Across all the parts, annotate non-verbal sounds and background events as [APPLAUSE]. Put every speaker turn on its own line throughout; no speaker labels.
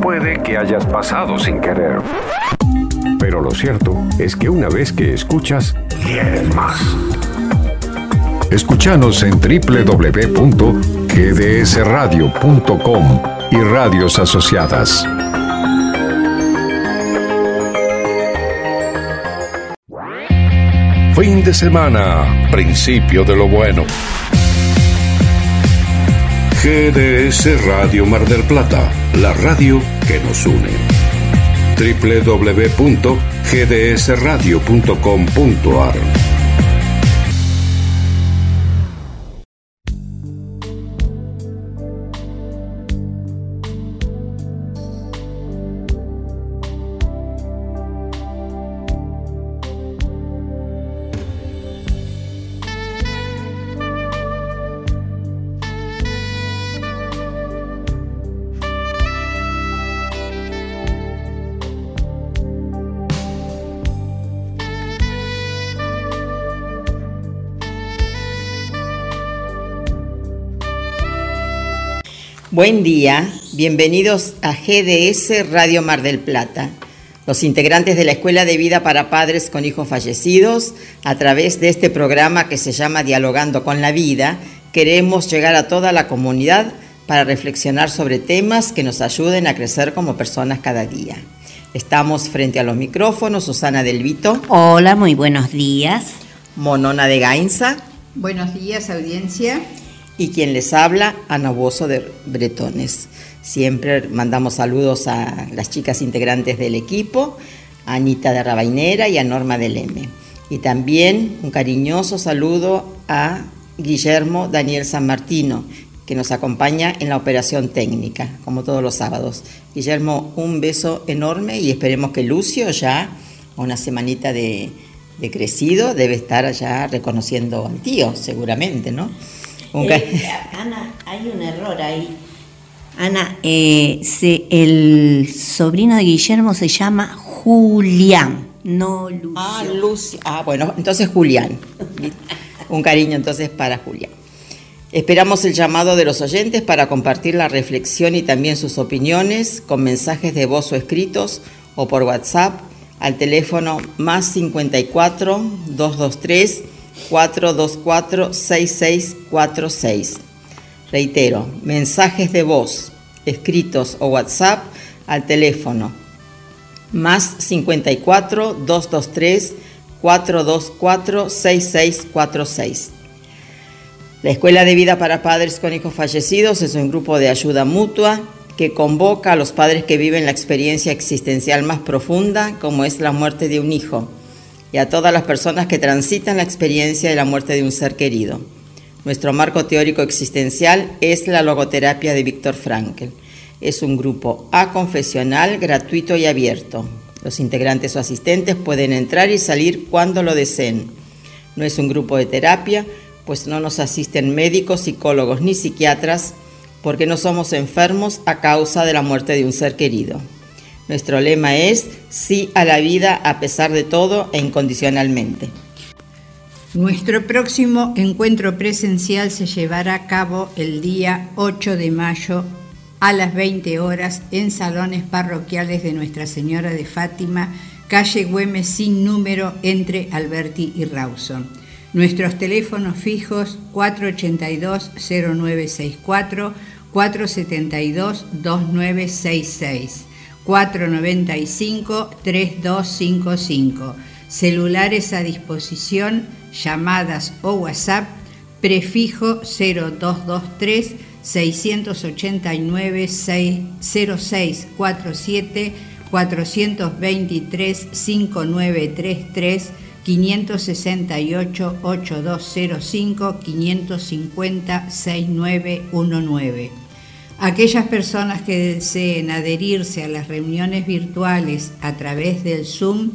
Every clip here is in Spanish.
Puede que hayas pasado sin querer. Pero lo cierto es que una vez que escuchas, quieres más. Escúchanos en www.gdsradio.com y radios asociadas. Fin de semana, principio de lo bueno. GDS Radio Mar del Plata, la radio que nos une. www.gdsradio.com.ar
Buen día, bienvenidos a GDS Radio Mar del Plata. Los integrantes de la Escuela de Vida para Padres con Hijos Fallecidos, a través de este programa que se llama Dialogando con la Vida, queremos llegar a toda la comunidad para reflexionar sobre temas que nos ayuden a crecer como personas cada día. Estamos frente a los micrófonos, Susana Del Vito.
Hola, muy buenos días.
Monona de Gainza.
Buenos días, audiencia
y quien les habla, Ana Bozo de Bretones. Siempre mandamos saludos a las chicas integrantes del equipo, a Anita de Rabainera y a Norma del M. Y también un cariñoso saludo a Guillermo Daniel San Martino, que nos acompaña en la operación técnica, como todos los sábados. Guillermo, un beso enorme y esperemos que Lucio ya, una semanita de, de crecido, debe estar ya reconociendo al tío, seguramente, ¿no?
Eh, Ana, hay un error ahí. Ana, eh, el sobrino de Guillermo se llama Julián, no Lucio.
Ah, Lucio. Ah, bueno, entonces Julián. un cariño entonces para Julián. Esperamos el llamado de los oyentes para compartir la reflexión y también sus opiniones con mensajes de voz o escritos o por WhatsApp al teléfono más 54 223 424-6646. Reitero, mensajes de voz, escritos o WhatsApp al teléfono más 54 223 424 6646. La Escuela de Vida para Padres con Hijos Fallecidos es un grupo de ayuda mutua que convoca a los padres que viven la experiencia existencial más profunda, como es la muerte de un hijo y a todas las personas que transitan la experiencia de la muerte de un ser querido. Nuestro marco teórico existencial es la logoterapia de Víctor Frankl. Es un grupo aconfesional, gratuito y abierto. Los integrantes o asistentes pueden entrar y salir cuando lo deseen. No es un grupo de terapia, pues no nos asisten médicos, psicólogos ni psiquiatras, porque no somos enfermos a causa de la muerte de un ser querido. Nuestro lema es sí a la vida a pesar de todo e incondicionalmente.
Nuestro próximo encuentro presencial se llevará a cabo el día 8 de mayo a las 20 horas en salones parroquiales de Nuestra Señora de Fátima, calle Güemes sin número entre Alberti y Rawson. Nuestros teléfonos fijos 482-0964, 472-2966. 495-3255. Celulares a disposición, llamadas o WhatsApp, prefijo 0223 689 0647 423 5933 568 8205 550 6919 Aquellas personas que deseen adherirse a las reuniones virtuales a través del Zoom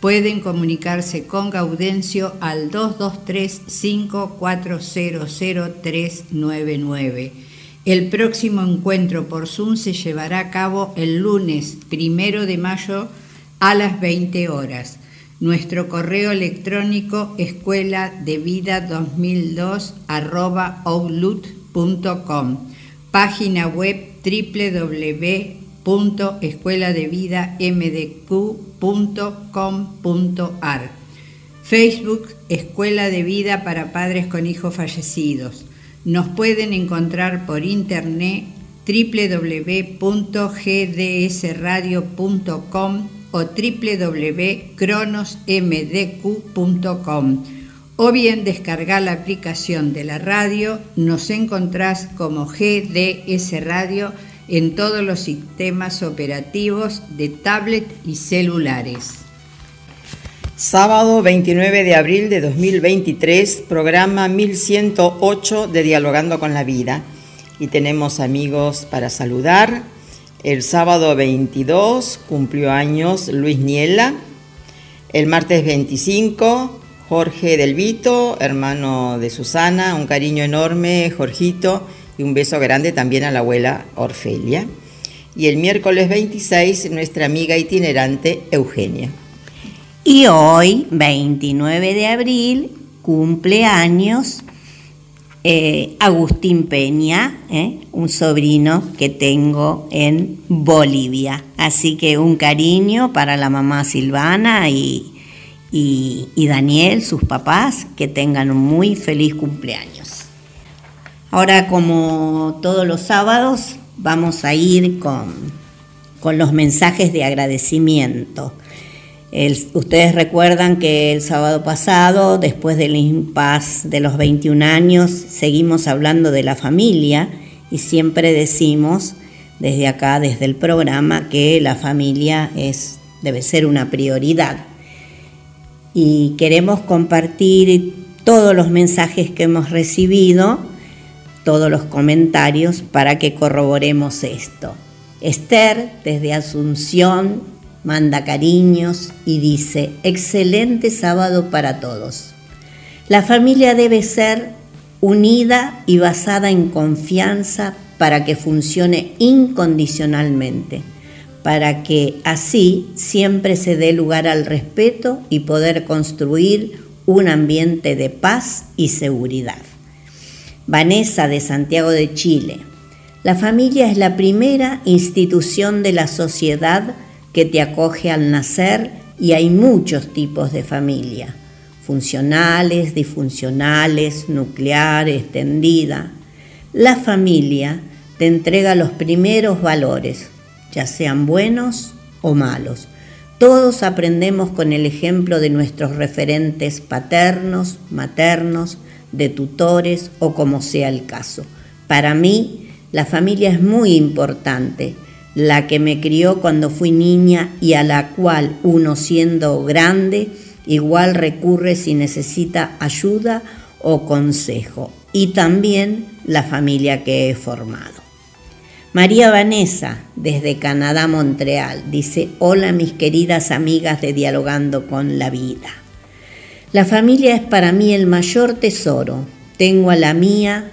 pueden comunicarse con Gaudencio al 223-5400-399. El próximo encuentro por Zoom se llevará a cabo el lunes primero de mayo a las 20 horas. Nuestro correo electrónico escuela de vida 2002 outlook.com página web www.escueladevidamdq.com.ar Facebook Escuela de Vida para Padres con Hijos Fallecidos. Nos pueden encontrar por internet www.gdsradio.com o www.cronosmdq.com o bien descargar la aplicación de la radio, nos encontrás como GDS Radio en todos los sistemas operativos de tablet y celulares.
Sábado 29 de abril de 2023, programa 1108 de Dialogando con la Vida. Y tenemos amigos para saludar. El sábado 22 cumplió años Luis Niela. El martes 25 Jorge Del Vito, hermano de Susana, un cariño enorme, Jorgito, y un beso grande también a la abuela Orfelia. Y el miércoles 26, nuestra amiga itinerante Eugenia.
Y hoy, 29 de abril, cumple años eh, Agustín Peña, eh, un sobrino que tengo en Bolivia. Así que un cariño para la mamá Silvana y, y, Daniel, sus papás, que tengan un muy feliz cumpleaños. Ahora, como todos los sábados, vamos a ir con, con los mensajes de agradecimiento. ustedes recuerdan que el sábado pasado, después del impas de los 21 años, seguimos hablando de la familia y siempre decimos desde acá, desde el programa, que la familia es, debe ser una prioridad y queremos compartir todos los mensajes que hemos recibido, todos los comentarios para que corroboremos esto. Esther, desde Asunción, manda cariños y dice, excelente sábado para todos. La familia debe ser unida y basada en confianza para que funcione incondicionalmente para que así siempre se dé lugar al respeto y poder construir un ambiente de paz y seguridad. Vanessa de Santiago de Chile. La familia es la primera institución de la sociedad que te acoge al nacer y hay muchos tipos de familia, funcionales, disfuncionales, nuclear, extendida. La familia te entrega los primeros valores, ya sean buenos o malos. Todos aprendemos con el ejemplo de nuestros referentes paternos, maternos, de tutores o como sea el caso. Para mí, la familia es muy importante, la que me crió cuando fui niña y a la cual uno siendo grande igual recurre si necesita ayuda o consejo, y también la familia que he formado. María Vanessa, desde Canadá, Montreal, dice, hola mis queridas amigas de Dialogando con la Vida. La familia es para mí el mayor tesoro. Tengo a la mía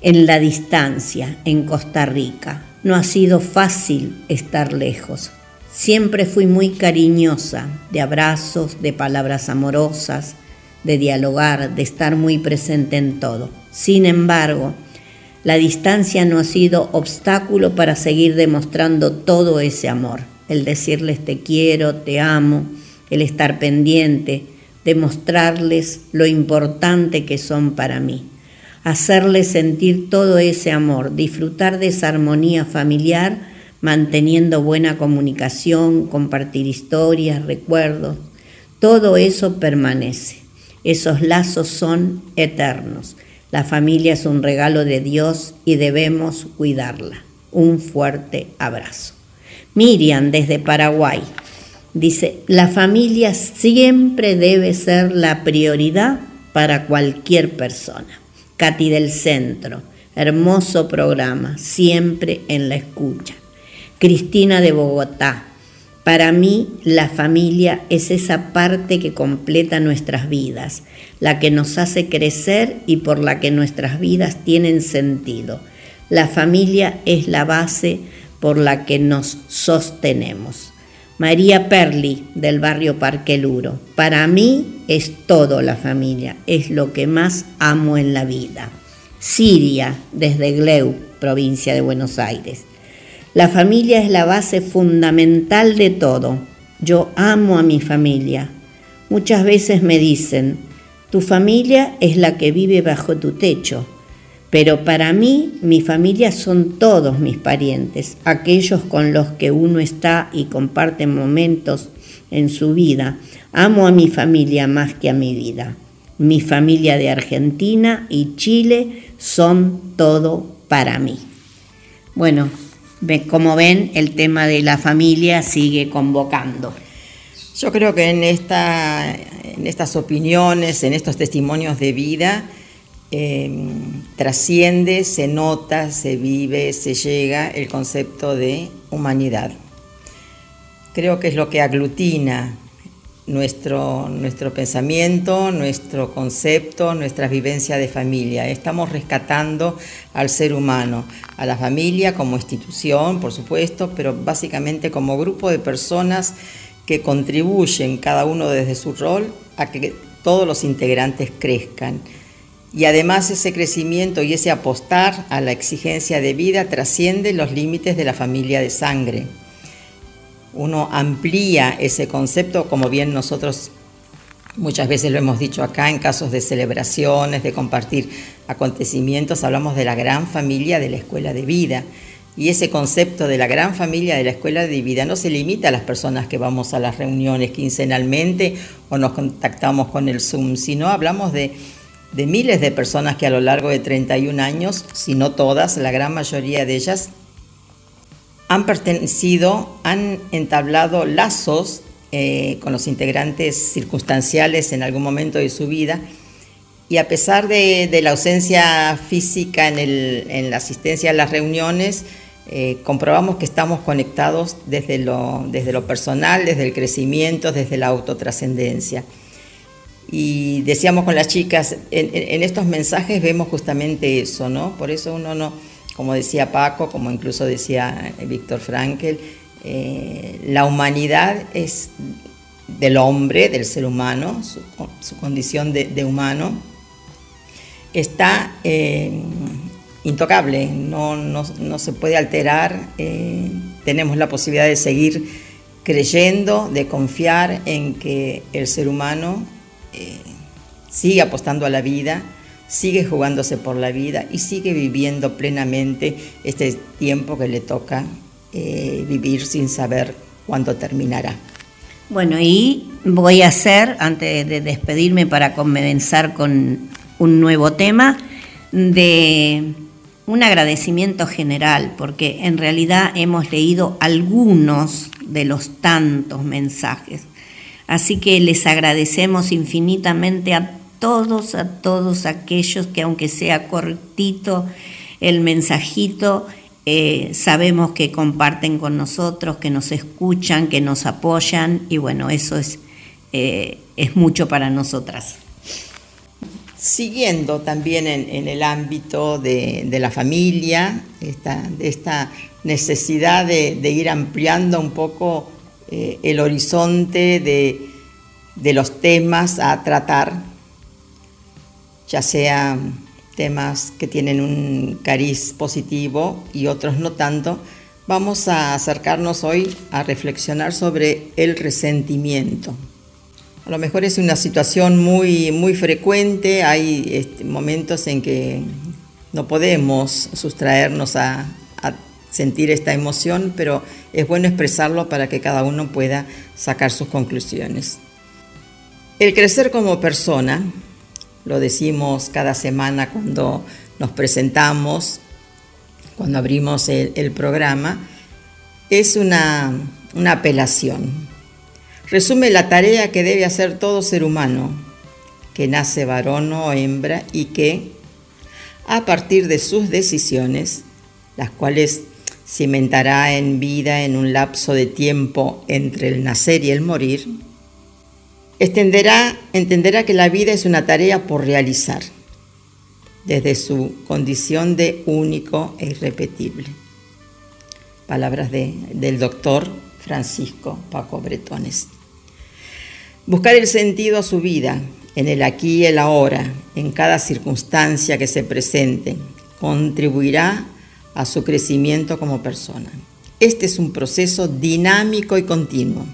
en la distancia, en Costa Rica. No ha sido fácil estar lejos. Siempre fui muy cariñosa, de abrazos, de palabras amorosas, de dialogar, de estar muy presente en todo. Sin embargo, la distancia no ha sido obstáculo para seguir demostrando todo ese amor. El decirles te quiero, te amo, el estar pendiente, demostrarles lo importante que son para mí. Hacerles sentir todo ese amor, disfrutar de esa armonía familiar, manteniendo buena comunicación, compartir historias, recuerdos. Todo eso permanece. Esos lazos son eternos. La familia es un regalo de Dios y debemos cuidarla. Un fuerte abrazo. Miriam desde Paraguay dice, la familia siempre debe ser la prioridad para cualquier persona. Katy del Centro, hermoso programa, siempre en la escucha. Cristina de Bogotá, para mí, la familia es esa parte que completa nuestras vidas, la que nos hace crecer y por la que nuestras vidas tienen sentido. La familia es la base por la que nos sostenemos. María Perli, del barrio Parque Luro. Para mí es todo la familia, es lo que más amo en la vida. Siria, desde Gleu, provincia de Buenos Aires. La familia es la base fundamental de todo. Yo amo a mi familia. Muchas veces me dicen, tu familia es la que vive bajo tu techo. Pero para mí, mi familia son todos mis parientes, aquellos con los que uno está y comparte momentos en su vida. Amo a mi familia más que a mi vida. Mi familia de Argentina y Chile son todo para mí. Bueno, como ven, el tema de la familia sigue convocando.
Yo creo que en, esta, en estas opiniones, en estos testimonios de vida, em, trasciende, se nota, se vive, se llega el concepto de humanidad. Creo que es lo que aglutina nuestro, nuestro pensamiento, nuestro concepto, nuestra vivencia de familia. Estamos rescatando al ser humano, a la familia como institución, por supuesto, pero básicamente como grupo de personas que contribuyen, cada uno desde su rol, a que todos los integrantes crezcan. Y además ese crecimiento y ese apostar a la exigencia de vida trasciende los límites de la familia de sangre uno amplía ese concepto, como bien nosotros muchas veces lo hemos dicho acá, en casos de celebraciones, de compartir acontecimientos, hablamos de la gran familia de la escuela de vida. Y ese concepto de la gran familia de la escuela de vida no se limita a las personas que vamos a las reuniones quincenalmente o nos contactamos con el Zoom, sino hablamos de, de miles de personas que a lo largo de 31 años, si no todas, la gran mayoría de ellas, han pertenecido, han entablado lazos eh, con los integrantes circunstanciales en algún momento de su vida y a pesar de, la ausencia física en, la asistencia a las reuniones, eh, comprobamos que estamos conectados desde lo, desde lo personal, desde el crecimiento, desde la autotrascendencia. Y decíamos con las chicas, en, en, estos mensajes vemos justamente eso, ¿no? Por eso uno no, como decía Paco, como incluso decía Víctor Frankel, eh, la humanidad es del hombre, del ser humano, su, condición de, humano, está eh, intocable, no, se puede alterar, eh, tenemos la posibilidad de seguir creyendo, de confiar en que el ser humano sigue apostando a la vida, sigue jugándose por la vida y sigue viviendo plenamente este tiempo que le toca eh, vivir sin saber cuándo terminará.
Bueno, y voy a hacer, antes de despedirme para comenzar con un nuevo tema, de un agradecimiento general, porque en realidad hemos leído algunos de los tantos mensajes. Así que les agradecemos infinitamente a todos, a todos aquellos que aunque sea cortito el mensajito, eh, sabemos que comparten con nosotros, que nos escuchan, que nos apoyan y bueno, eso es, eh, es mucho para nosotras.
Siguiendo también en, el ámbito de, la familia, esta, necesidad de, ir ampliando un poco eh, el horizonte de, de los temas a tratar ya sea temas que tienen un cariz positivo y otros no tanto, vamos a acercarnos hoy a reflexionar sobre el resentimiento. A lo mejor es una situación muy, muy frecuente, hay este, momentos en que no podemos sustraernos a, a sentir esta emoción, pero es bueno expresarlo para que cada uno pueda sacar sus conclusiones. El crecer como persona lo decimos cada semana cuando nos presentamos, cuando abrimos el, programa, es una, una apelación. Resume la tarea que debe hacer todo ser humano, que nace varón o hembra y que, a partir de sus decisiones, las cuales cimentará en vida en un lapso de tiempo entre el nacer y el morir, Entenderá que la vida es una tarea por realizar, desde su condición de único e irrepetible. Palabras del doctor Francisco Paco Bretones. Buscar el sentido a su vida, en el aquí y el ahora, en cada circunstancia que se presente, contribuirá a su crecimiento como persona. Este es un proceso dinámico y continuo.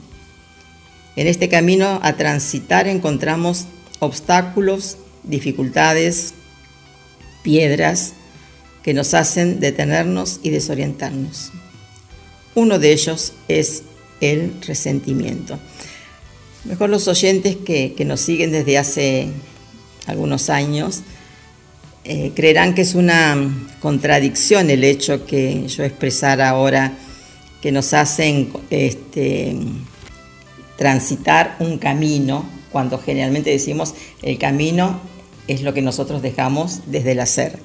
En este camino a transitar encontramos obstáculos, dificultades, piedras que nos hacen detenernos y desorientarnos. Uno de ellos es el resentimiento. Mejor los oyentes que, nos siguen desde hace algunos años eh, creerán que es una contradicción el hecho que yo expresara ahora que nos hacen este, transitar un camino, cuando generalmente decimos el camino es lo que nosotros dejamos desde el hacer.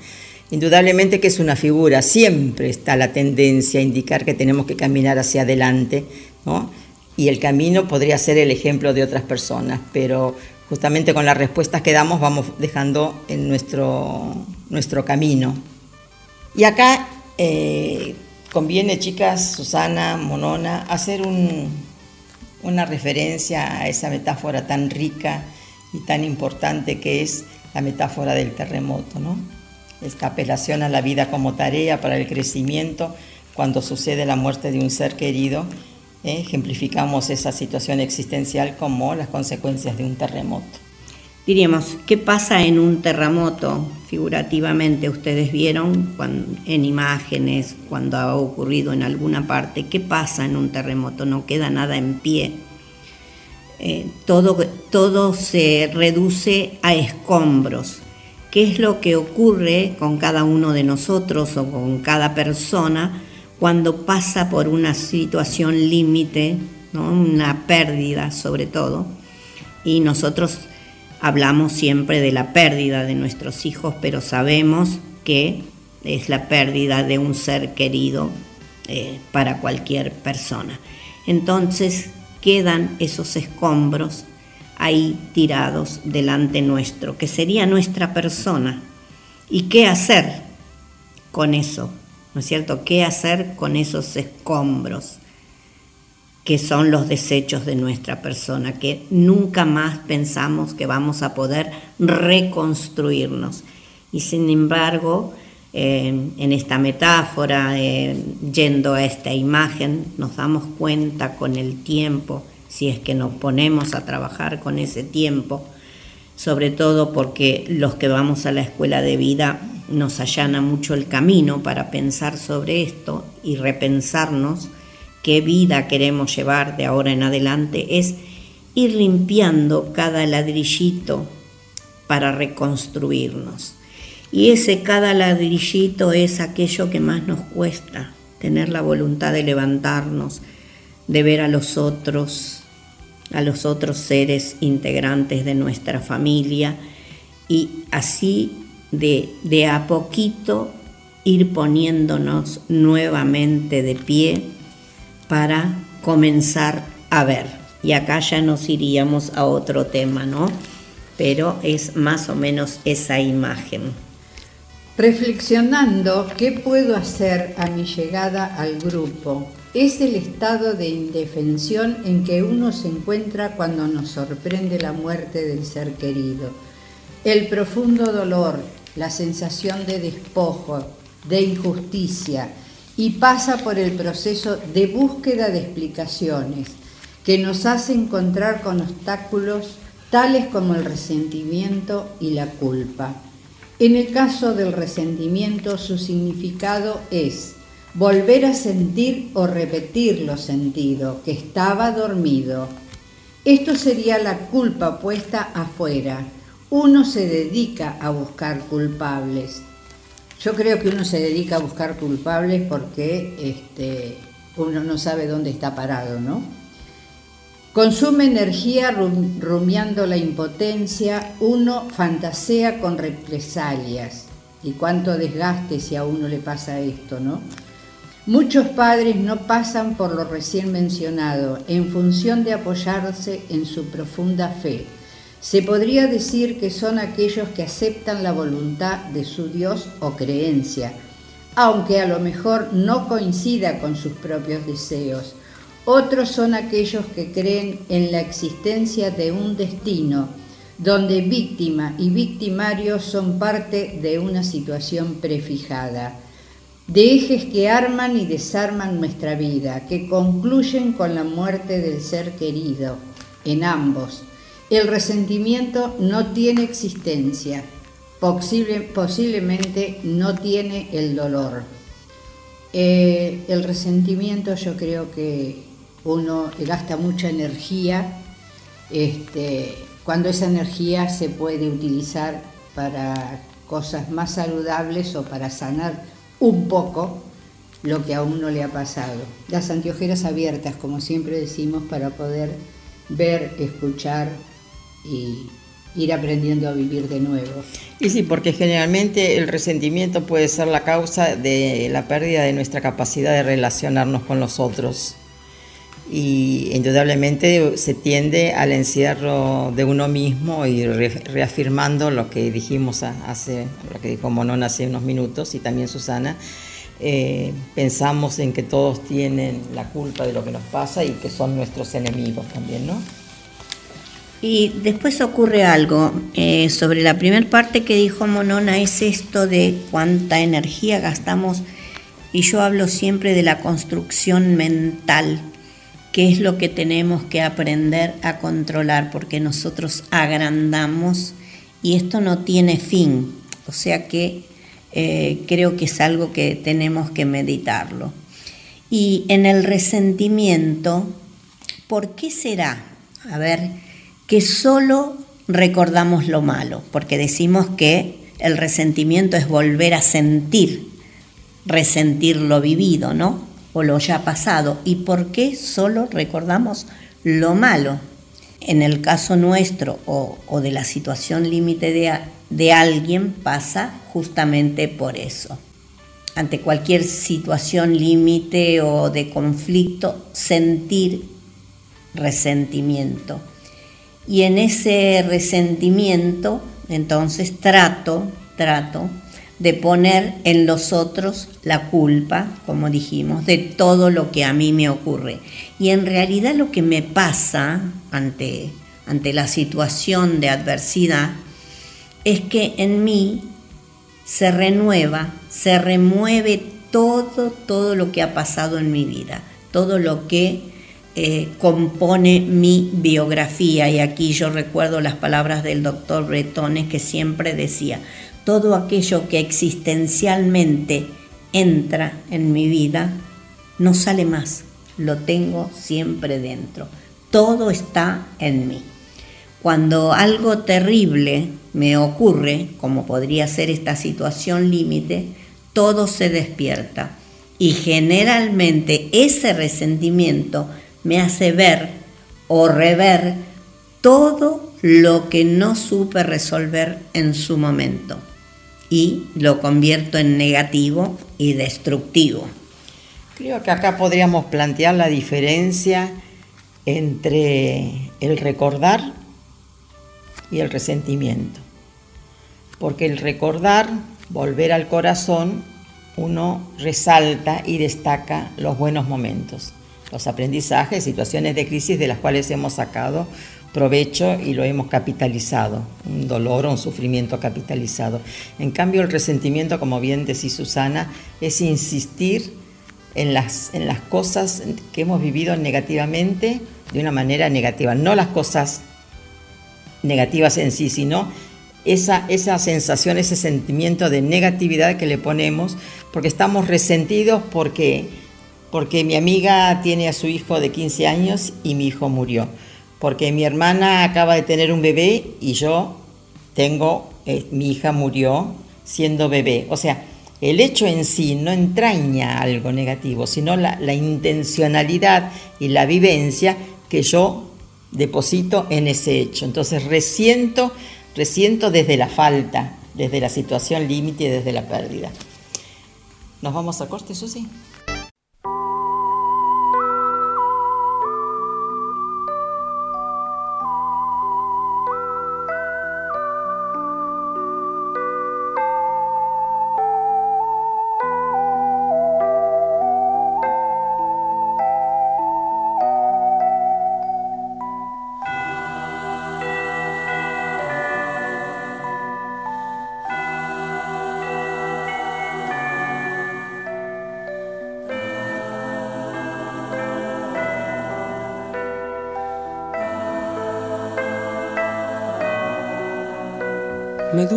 Indudablemente que es una figura, siempre está la tendencia a indicar que tenemos que caminar hacia adelante, ¿no? y el camino podría ser el ejemplo de otras personas, pero justamente con las respuestas que damos vamos dejando en nuestro, nuestro camino. Y acá eh, conviene, chicas, Susana, Monona, hacer una referencia a esa metáfora tan rica y tan importante que es la metáfora del terremoto, ¿no? Escapelación a la vida como tarea para el crecimiento cuando sucede la muerte de un ser querido ¿eh? ejemplificamos esa situación existencial como las consecuencias de un terremoto.
Diríamos, ¿qué pasa en un terremoto? Figurativamente, ustedes vieron en imágenes, cuando ha ocurrido en alguna parte, ¿qué pasa en un terremoto? No queda nada en pie. Eh, todo, todo se reduce a escombros. ¿Qué es lo que ocurre con cada uno de nosotros o con cada persona? cuando pasa por una situación límite, una pérdida sobre todo, y nosotros hablamos siempre de la pérdida de nuestros hijos, pero sabemos que es la pérdida de un ser querido eh, para cualquier persona. Entonces quedan esos escombros ahí tirados delante nuestro, que sería nuestra persona. ¿Y qué hacer con eso? ¿no es cierto? ¿Qué hacer con esos escombros que son los desechos de nuestra persona, que nunca más pensamos que vamos a poder reconstruirnos? Y sin embargo, en esta metáfora, yendo a esta imagen, nos damos cuenta con el tiempo, si es que nos ponemos a trabajar con ese tiempo, sobre todo porque los que vamos a la escuela de vida nos allana mucho el camino para pensar sobre esto y repensarnos qué vida queremos llevar de ahora en adelante, es ir limpiando cada ladrillito para reconstruirnos. Y ese cada ladrillito es aquello que más nos cuesta, tener la voluntad de levantarnos, de ver a los otros, a los otros seres integrantes de nuestra familia y así de, a poquito ir poniéndonos nuevamente de pie para comenzar a ver. Y acá ya nos iríamos a otro tema, ¿no? Pero es más o menos esa imagen.
Reflexionando qué puedo hacer a mi llegada al grupo, es el estado de indefensión en que uno se encuentra cuando nos sorprende la muerte del ser querido. El profundo dolor, la sensación de despojo, de injusticia y pasa por el proceso de búsqueda de explicaciones que nos hace encontrar con obstáculos tales como el resentimiento y la culpa. En el caso del resentimiento, su significado es volver a sentir o repetir lo sentido, que estaba dormido. Esto sería la culpa puesta afuera, uno se dedica a buscar culpables. Yo creo que uno se dedica a buscar culpables porque este, uno no sabe dónde está parado, ¿no? Consume energía rumiando la impotencia, uno fantasea con represalias. Y cuánto desgaste si a uno le pasa esto, ¿no? Muchos padres no pasan por lo recién mencionado en función de apoyarse en su profunda fe se podría decir que son aquellos que aceptan la voluntad de su Dios o creencia, aunque a lo mejor no coincida con sus propios deseos. Otros son aquellos que creen en la existencia de un destino, donde víctima y victimario son parte de una situación prefijada. de ejes que arman y desarman nuestra vida, que concluyen con la muerte del ser querido, en ambos. El resentimiento no tiene existencia, posiblemente no tiene el dolor. Eh, el resentimiento yo creo que uno gasta mucha energía, este, cuando esa energía se puede utilizar para cosas más saludables o para sanar un poco lo que a uno le ha pasado. Las anteojeras abiertas, como siempre decimos, para poder ver, escuchar y ir aprendiendo a vivir de nuevo.
Y sí, porque generalmente el resentimiento puede ser la causa de la pérdida de nuestra capacidad de relacionarnos con los otros. Y indudablemente se tiende al encierro de uno mismo y reafirmando lo que dijimos hace, lo que dijo Monón hace unos minutos y también Susana, eh, pensamos en que todos tienen la culpa de lo que nos pasa y que son nuestros enemigos también, ¿no?
Y después ocurre algo. Eh, sobre la primera parte que dijo Monona es esto de cuánta energía gastamos. Y yo hablo siempre de la construcción mental, que es lo que tenemos que aprender a controlar, porque nosotros agrandamos y esto no tiene fin. O sea que eh, creo que es algo que tenemos que meditarlo. Y en el resentimiento, ¿por qué será? A ver, que solo recordamos lo malo, porque decimos que el resentimiento es volver a sentir, resentir lo vivido, ¿no? O lo ya pasado. ¿Y por qué solo recordamos lo malo? En el caso nuestro o, de la situación límite de, de alguien pasa justamente por eso. Ante cualquier situación límite o de conflicto, sentir resentimiento y en ese resentimiento, entonces trato, trato de poner en los otros la culpa, como dijimos, de todo lo que a mí me ocurre. Y en realidad lo que me pasa ante, ante la situación de adversidad es que en mí se renueva, se remueve todo, todo lo que ha pasado en mi vida, todo lo que eh, compone mi biografía. Y aquí yo recuerdo las palabras del doctor Bretones que siempre decía, todo aquello que existencialmente entra en mi vida no sale más, lo tengo siempre dentro, todo está en mí. Cuando algo terrible me ocurre, como podría ser esta situación límite, todo se despierta y generalmente ese resentimiento me hace ver o rever todo lo que no supe resolver en su momento y lo convierto en negativo y destructivo.
Creo que acá podríamos plantear la diferencia entre el recordar y el resentimiento. Porque el recordar, volver al corazón, uno resalta y destaca los buenos momentos los aprendizajes, situaciones de crisis de las cuales hemos sacado provecho y lo hemos capitalizado, un dolor o un sufrimiento capitalizado. En cambio, el resentimiento, como bien decía Susana, es insistir en las, en las cosas que hemos vivido negativamente de una manera negativa, no las cosas negativas en sí, sino esa, esa sensación, ese sentimiento de negatividad que le ponemos porque estamos resentidos porque porque mi amiga tiene a su hijo de 15 años y mi hijo murió, porque mi hermana acaba de tener un bebé y yo tengo, eh, mi hija murió siendo bebé. O sea, el hecho en sí no entraña algo negativo, sino la, intencionalidad y la vivencia que yo deposito en ese hecho. Entonces resiento, resiento desde la falta, desde la situación límite y desde la pérdida. ¿Nos vamos a corte, Susi?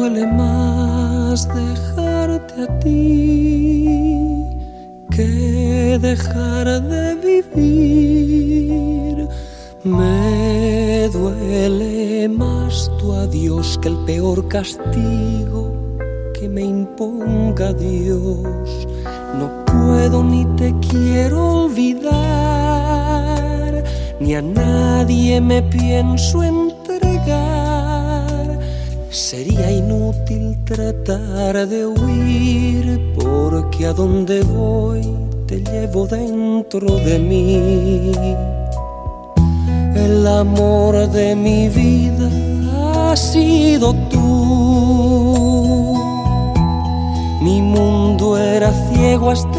Duele más dejarte a ti que dejar de vivir. Me duele más tu adiós que el peor castigo que me imponga Dios. No puedo ni te quiero olvidar, ni a nadie me pienso entregar. Sería inútil tratar de huir, porque a donde voy te llevo dentro de mí. El amor de mi vida ha sido tú. Mi mundo era ciego hasta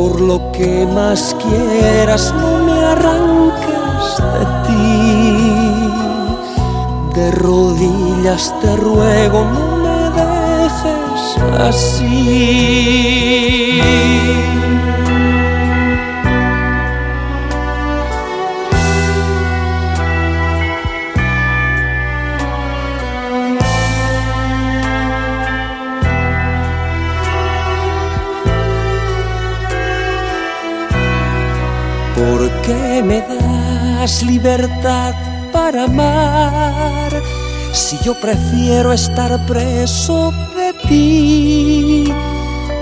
Por lo que más quieras, no me arranques de ti. De rodillas te ruego, no me dejes así. ¿Por qué me das libertad para amar si yo prefiero estar preso de ti?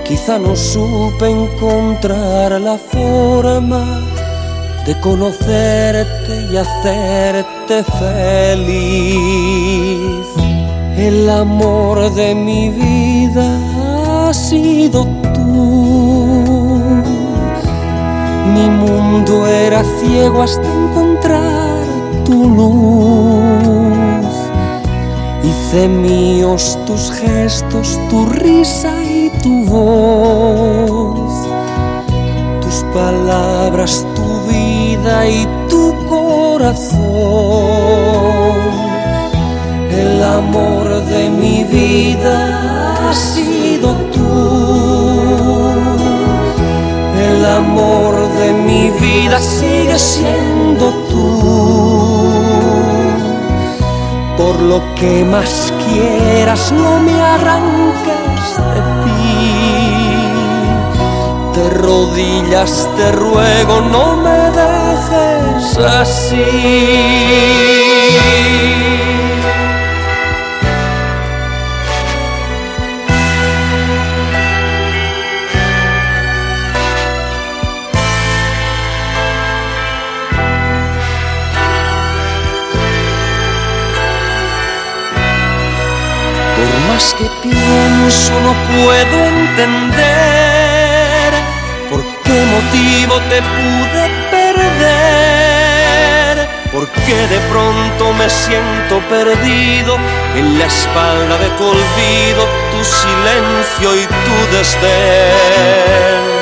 Quizá no supe encontrar la forma de conocerte y hacerte feliz. El amor de mi vida ha sido tú mi mundo era ciego hasta encontrar tu luz. Hice míos tus gestos, tu risa y tu voz. Tus palabras, tu vida y tu corazón. El amor de mi vida ha sido tú amor de mi vida sigue siendo tú. Por lo que más quieras, no me arranques de ti. De rodillas te ruego, no me dejes así. Que pienso no puedo entender por qué motivo te pude perder, por qué de pronto me siento perdido en la espalda de tu olvido, tu silencio y tu desdén.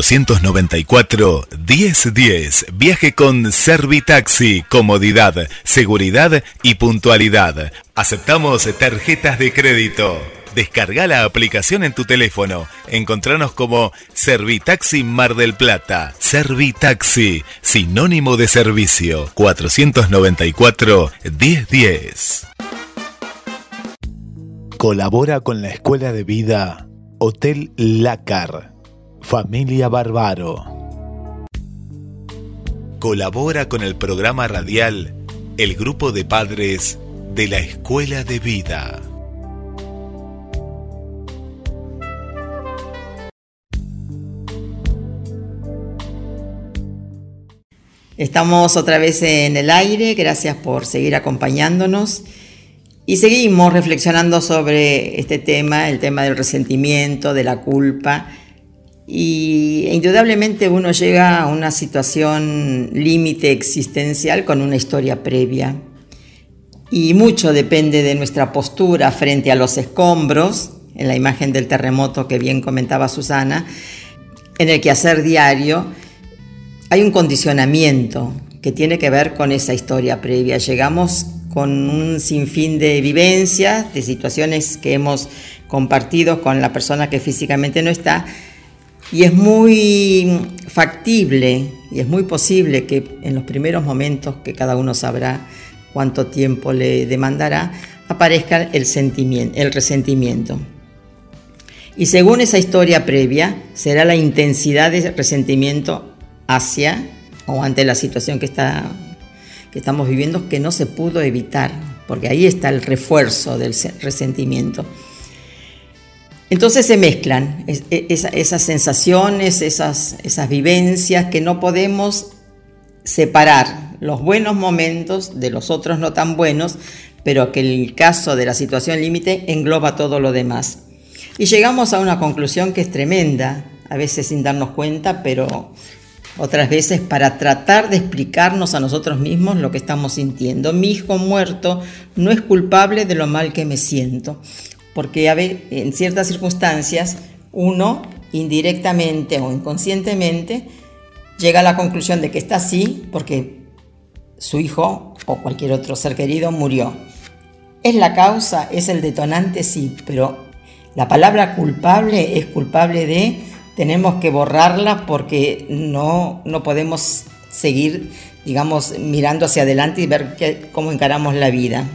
...494-1010... Viaje con Servitaxi. Comodidad, seguridad y puntualidad. Aceptamos tarjetas de crédito. Descarga la aplicación en tu teléfono. Encontranos como Servitaxi Mar del Plata. Servitaxi, sinónimo de servicio. 494 1010.
Colabora con la Escuela de Vida Hotel Lácar. Familia Barbaro.
Colabora con el programa radial El Grupo de Padres de la Escuela de Vida.
Estamos otra vez en el aire, gracias por seguir acompañándonos y seguimos reflexionando sobre este tema, el tema del resentimiento, de la culpa y indudablemente uno llega a una situación límite existencial con una historia previa y mucho depende de nuestra postura frente a los escombros, en la imagen del terremoto que bien comentaba Susana, en el quehacer diario hay un condicionamiento que tiene que ver con esa historia previa. Llegamos con un sinfín de vivencias, de situaciones que hemos compartido con la persona que físicamente no está, y es muy factible y es muy posible que en los primeros momentos que cada uno sabrá cuánto tiempo le demandará, aparezca el, sentimiento, el resentimiento. Y según esa historia previa, será la intensidad de resentimiento hacia o ante la situación que, está, que estamos viviendo que no se pudo evitar, porque ahí está el refuerzo del resentimiento. Entonces se mezclan e, esas sensaciones, esas, esas vivencias que no podemos separar los buenos momentos de los otros no tan buenos, pero que el caso de la situación límite engloba todo lo demás. Y llegamos a una conclusión que es tremenda, a veces sin darnos cuenta, pero otras veces para tratar de explicarnos a nosotros mismos lo que estamos sintiendo. Mi hijo muerto no es culpable de lo mal que me siento, porque en ciertas circunstancias uno indirectamente o inconscientemente llega a la conclusión de que está así porque su hijo o cualquier otro ser querido murió. ¿Es la causa? ¿Es el detonante? Sí, pero la palabra culpable es culpable de tenemos que borrarla porque no, no podemos seguir, digamos, mirando hacia adelante y ver cómo encaramos la vida.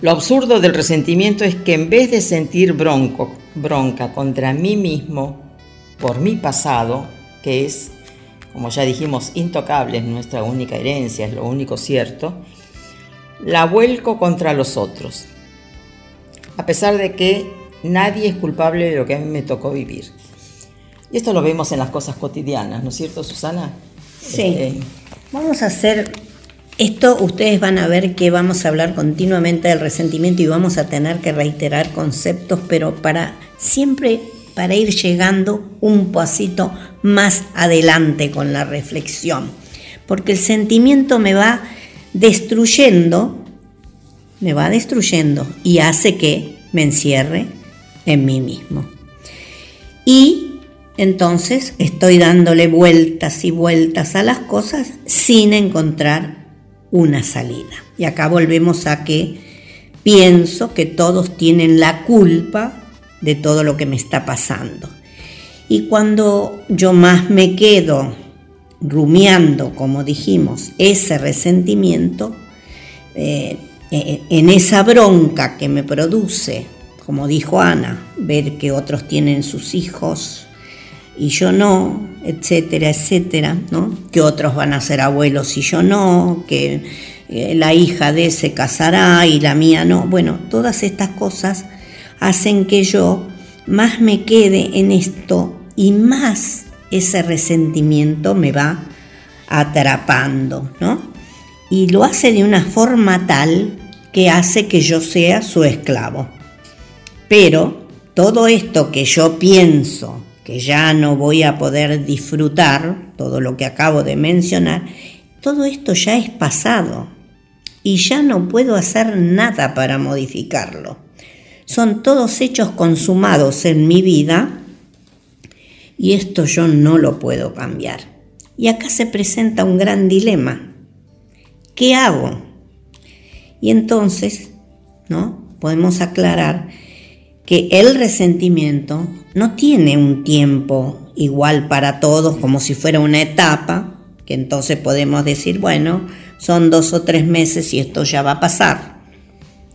Lo absurdo del resentimiento es que en vez de sentir bronco, bronca contra mí mismo por mi pasado, que es, como ya dijimos, intocable, es nuestra única herencia, es lo único cierto, la vuelco contra los otros, a pesar de que nadie es culpable de lo que a mí me tocó vivir. Y esto lo vemos en las cosas cotidianas, ¿no es cierto, Susana?
Sí. Este, vamos a hacer esto, ustedes van a ver que vamos a hablar continuamente del resentimiento y vamos a tener que reiterar conceptos, pero para siempre para ir llegando un pasito más adelante con la reflexión. Porque el sentimiento me va destruyendo, me va destruyendo y hace que me encierre en mí mismo. Y entonces estoy dándole vueltas y vueltas a las cosas sin encontrar una salida. Y acá volvemos a que pienso que todos tienen la culpa de todo lo que me está pasando. Y cuando yo más me quedo rumiando, como dijimos, ese resentimiento, eh, eh, en esa bronca que me produce, como dijo Ana, ver que otros tienen sus hijos y yo no, etcétera, etcétera, ¿no? Que otros van a ser abuelos y yo no, que eh, la hija de se casará y la mía no. Bueno, todas estas cosas hacen que yo más me quede en esto y más ese resentimiento me va atrapando, ¿no? Y lo hace de una forma tal que hace que yo sea su esclavo. Pero todo esto que yo pienso, que ya no voy a poder disfrutar, todo lo que acabo de mencionar, todo esto ya es pasado y ya no puedo hacer nada para modificarlo. Son todos hechos consumados en mi vida y esto yo no lo puedo cambiar. Y acá se presenta un gran dilema. ¿Qué hago? Y entonces, ¿no? Podemos aclarar que el resentimiento no tiene un tiempo igual para todos como si fuera una etapa, que entonces podemos decir, bueno, son dos o tres meses y esto ya va a pasar,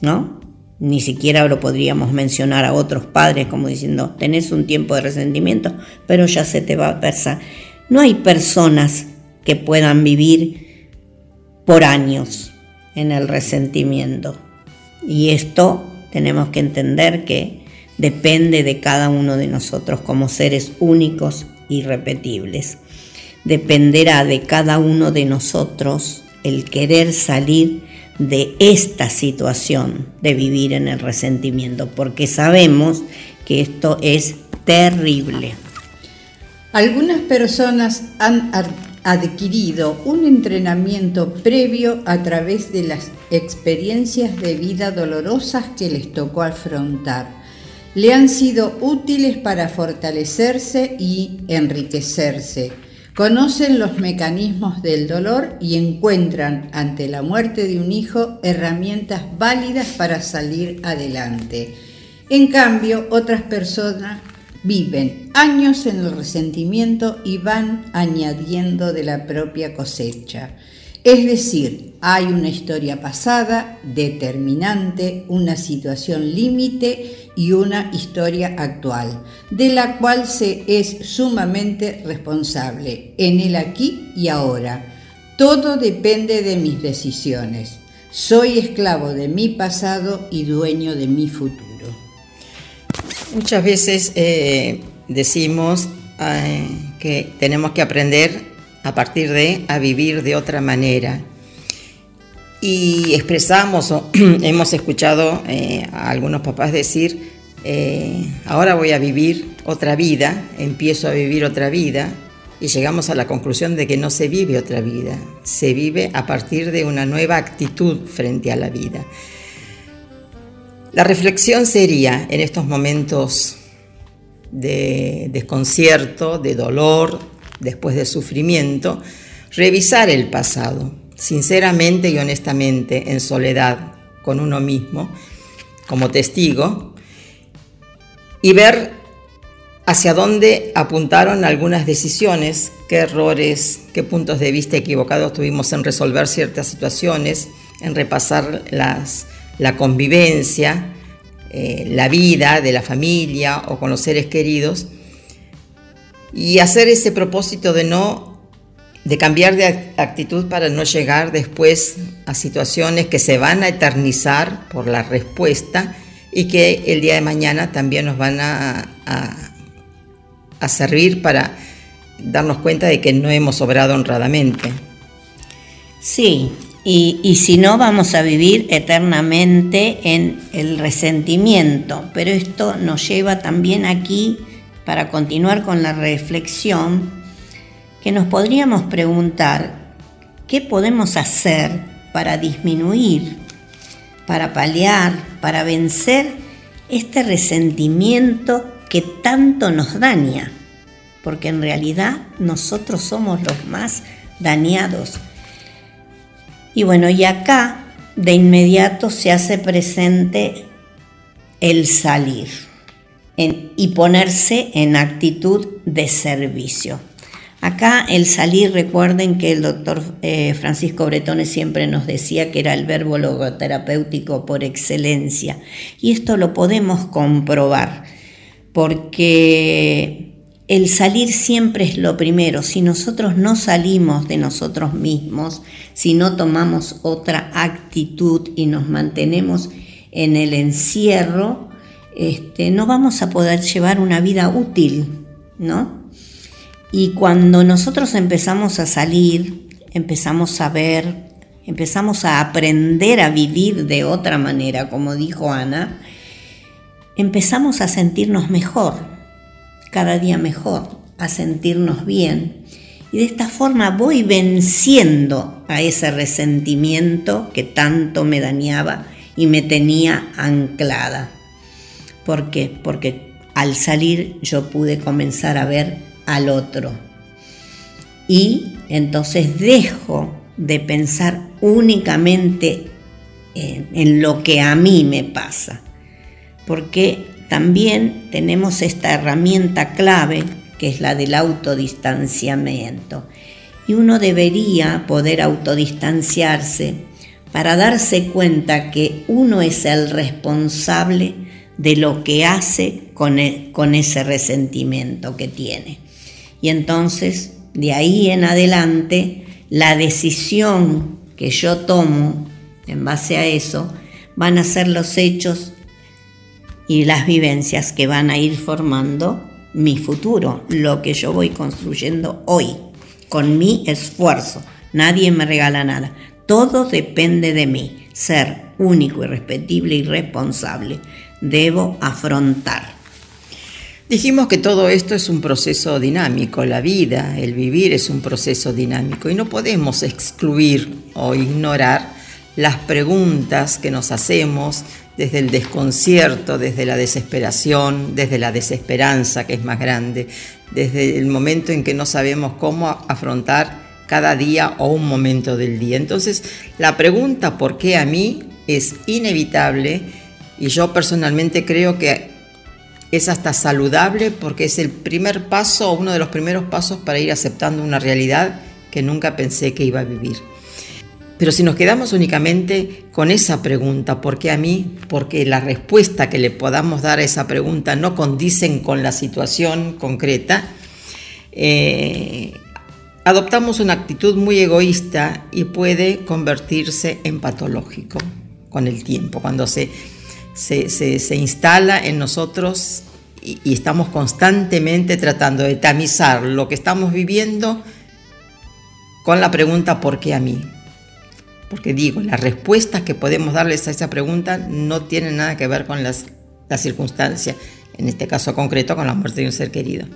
¿no? Ni siquiera lo podríamos mencionar a otros padres como diciendo, tenés un tiempo de resentimiento, pero ya se te va a pasar. No hay personas que puedan vivir por años en el resentimiento. Y esto tenemos que entender que depende de cada uno de nosotros como seres únicos y repetibles. Dependerá de cada uno de nosotros el querer salir de esta situación de vivir en el resentimiento, porque sabemos que esto es terrible.
Algunas personas han adquirido un entrenamiento previo a través de las experiencias de vida dolorosas que les tocó afrontar. Le han sido útiles para fortalecerse y enriquecerse. Conocen los mecanismos del dolor y encuentran ante la muerte de un hijo herramientas válidas para salir adelante. En cambio, otras personas Viven años en el resentimiento y van añadiendo de la propia cosecha. Es decir, hay una historia pasada, determinante, una situación límite y una historia actual, de la cual se es sumamente responsable en el aquí y ahora. Todo depende de mis decisiones. Soy esclavo de mi pasado y dueño de mi futuro.
Muchas veces eh, decimos eh, que tenemos que aprender a partir de a vivir de otra manera. Y expresamos o [CLEARS THROAT] hemos escuchado eh, a algunos papás decir, ahora voy a vivir otra vida, empiezo a vivir otra vida, y llegamos a la conclusión de que no se vive otra vida, se vive a partir de una nueva actitud frente a la vida. La reflexión sería en estos momentos de desconcierto, de dolor, después de sufrimiento, revisar el pasado, sinceramente y honestamente, en soledad, con uno mismo, como testigo, y ver hacia dónde apuntaron algunas decisiones, qué errores, qué puntos de vista equivocados tuvimos en resolver ciertas situaciones, en repasar las la convivencia, eh, la vida de la familia o con los seres queridos y hacer ese propósito de no de cambiar de actitud para no llegar después a situaciones que se van a eternizar por la respuesta y que el día de mañana también nos van a, a servir para darnos cuenta de que no hemos obrado honradamente.
Sí, y, si no, vamos a vivir eternamente en el resentimiento. Pero esto nos lleva también aquí, para continuar con la reflexión, que nos podríamos preguntar, ¿qué podemos hacer para disminuir, para paliar, para vencer este resentimiento que tanto nos daña? Porque en realidad nosotros somos los más dañados y bueno, y acá de inmediato se hace presente el salir y ponerse en actitud de servicio. Acá el salir, recuerden que el doctor eh, Francisco Bretone siempre nos decía que era el verbo logoterapéutico por excelencia. Y esto lo podemos comprobar, porque el salir siempre es lo primero. Si nosotros no salimos de nosotros mismos, si no tomamos otra actitud y nos mantenemos en el encierro, este, no vamos a poder llevar una vida útil, ¿no? Y cuando nosotros empezamos a salir, empezamos a ver, empezamos a aprender a vivir de otra manera, como dijo Ana, empezamos a sentirnos mejor cada día mejor, a sentirnos bien. Y de esta forma voy venciendo a ese resentimiento que tanto me dañaba y me tenía anclada. ¿Por qué? Porque al salir yo pude comenzar a ver al otro. Y entonces dejo de pensar únicamente en, lo que a mí me pasa. Porque también tenemos esta herramienta clave que es la del autodistanciamiento. Y uno debería poder autodistanciarse para darse cuenta que uno es el responsable de lo que hace con, e, con ese resentimiento que tiene. Y entonces, de ahí en adelante, la decisión que yo tomo en base a eso van a ser los hechos y las vivencias que van a ir formando mi futuro, lo que yo voy construyendo hoy, con mi esfuerzo. Nadie me regala nada. Todo depende de mí. Ser único, irrespetible y responsable. Debo afrontar.
Dijimos que todo esto es un proceso dinámico, la vida, el vivir es un proceso dinámico y no podemos excluir o ignorar las preguntas que nos hacemos desde el desconcierto, desde la desesperación, desde la desesperanza que es más grande, desde el momento en que no sabemos cómo afrontar cada día o un momento del día. Entonces, la pregunta ¿por qué a mí? es inevitable y yo personalmente creo que es hasta saludable porque es el primer paso o uno de los primeros pasos para ir aceptando una realidad que nunca pensé que iba a vivir. Pero si nos quedamos únicamente con esa pregunta, ¿por qué a mí? Porque la respuesta que le podamos dar a esa pregunta no condicen con la situación concreta, eh, adoptamos una actitud muy egoísta y puede convertirse en patológico con el tiempo, cuando se se, instala en nosotros y, estamos constantemente tratando de tamizar lo que estamos viviendo con la pregunta ¿por qué a mí? Porque digo, las respuestas que podemos darles a esa pregunta no tienen nada que ver con las, las circunstancias, en este caso concreto con la muerte de un ser querido.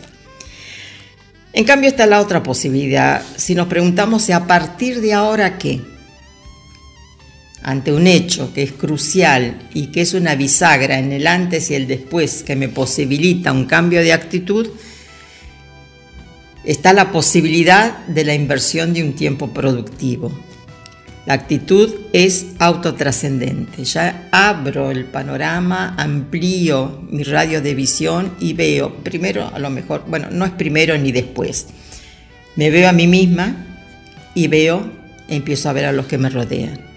En cambio está la otra posibilidad, si nos preguntamos a partir de ahora qué, ante un hecho que es crucial y que es una bisagra en el antes y el después que me posibilita un cambio de actitud, está la posibilidad de la inversión de un tiempo productivo. La actitud es autotrascendente. Ya abro el panorama, amplío mi radio de visión y veo, primero a lo mejor, bueno, no es primero ni después. Me veo a mí misma y veo, empiezo a ver a los que me rodean.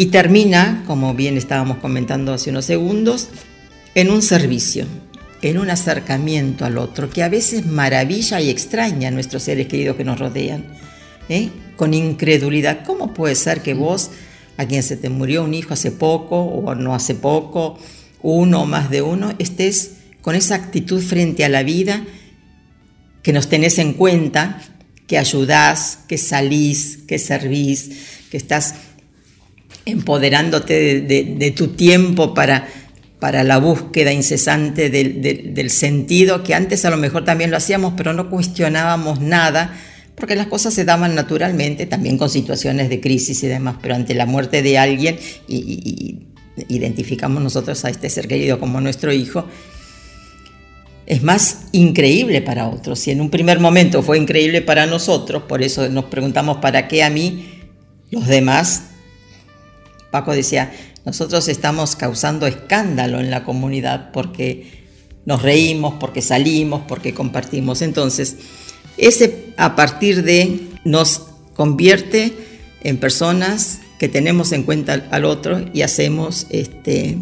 Y termina, como bien estábamos comentando hace unos segundos, en un servicio, en un acercamiento al otro, que a veces maravilla y extraña a nuestros seres queridos que nos rodean, ¿eh? con incredulidad. ¿Cómo puede ser que vos, a quien se te murió un hijo hace poco o no hace poco, uno o más de uno, estés con esa actitud frente a la vida, que nos tenés en cuenta, que ayudás, que salís, que servís, que estás empoderándote de, tu tiempo para, para la búsqueda incesante del, sentido, que antes a lo mejor también lo hacíamos, pero no cuestionábamos nada, porque las cosas se daban naturalmente, también con situaciones de crisis y demás, pero ante la muerte de alguien y, identificamos nosotros a este ser querido como nuestro hijo, es más increíble para otros. Si en un primer momento fue increíble para nosotros, por eso nos preguntamos para qué a mí, los demás Paco decía, nosotros estamos causando escándalo en la comunidad porque nos reímos, porque salimos, porque compartimos. Entonces, ese a partir de nos convierte en personas que tenemos en cuenta al otro y hacemos, este,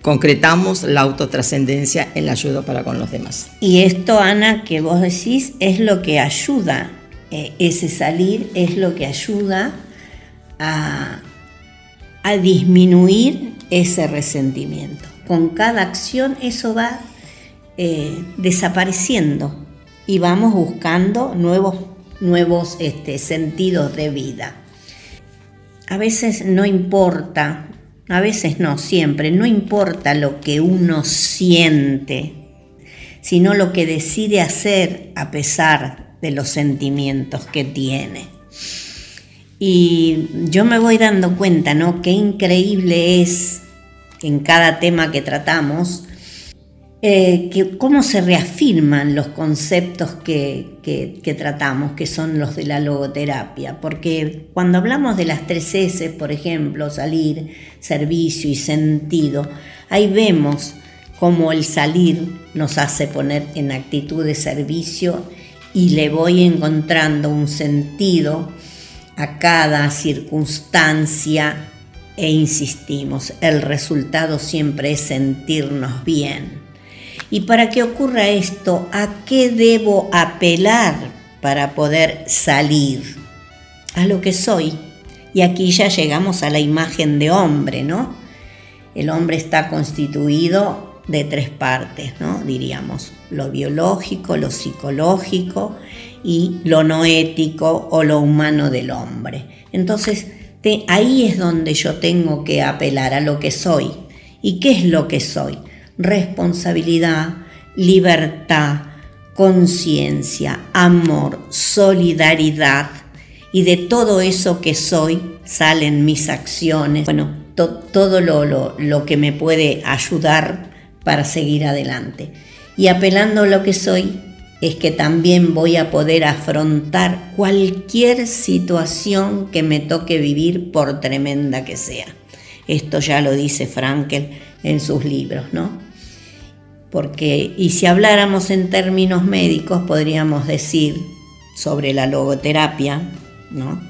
concretamos la autotrascendencia en la ayuda para con los demás.
Y esto, Ana, que vos decís, es lo que ayuda, eh, ese salir es lo que ayuda a, a disminuir ese resentimiento. Con cada acción eso va eh, desapareciendo y vamos buscando nuevos, nuevos este, sentidos de vida. A veces no importa, a veces no, siempre, no importa lo que uno siente, sino lo que decide hacer a pesar de los sentimientos que tiene. Y yo me voy dando cuenta, ¿no? Qué increíble es en cada tema que tratamos eh, que, cómo se reafirman los conceptos que, que, tratamos, que son los de la logoterapia. Porque cuando hablamos de las tres S, por ejemplo, salir, servicio y sentido, ahí vemos cómo el salir nos hace poner en actitud de servicio y le voy encontrando un sentido a cada circunstancia e insistimos, el resultado siempre es sentirnos bien. Y para que ocurra esto, ¿a qué debo apelar para poder salir? A lo que soy. Y aquí ya llegamos a la imagen de hombre, ¿no? El hombre está constituido de tres partes, ¿no? Diríamos, lo biológico, lo psicológico y lo no ético o lo humano del hombre. Entonces, ahí es donde yo tengo que apelar a lo que soy. ¿Y qué es lo que soy? responsabilidad, libertad, conciencia, amor, solidaridad. Y de todo eso que soy salen mis acciones, bueno, todo lo, lo que me puede ayudar para seguir adelante. Y apelando a lo que soy, es que también voy a poder afrontar cualquier situación que me toque vivir por tremenda que sea. Esto ya lo dice Frankel en sus libros, ¿no? Porque, y si habláramos en términos médicos, podríamos decir sobre la logoterapia, ¿no?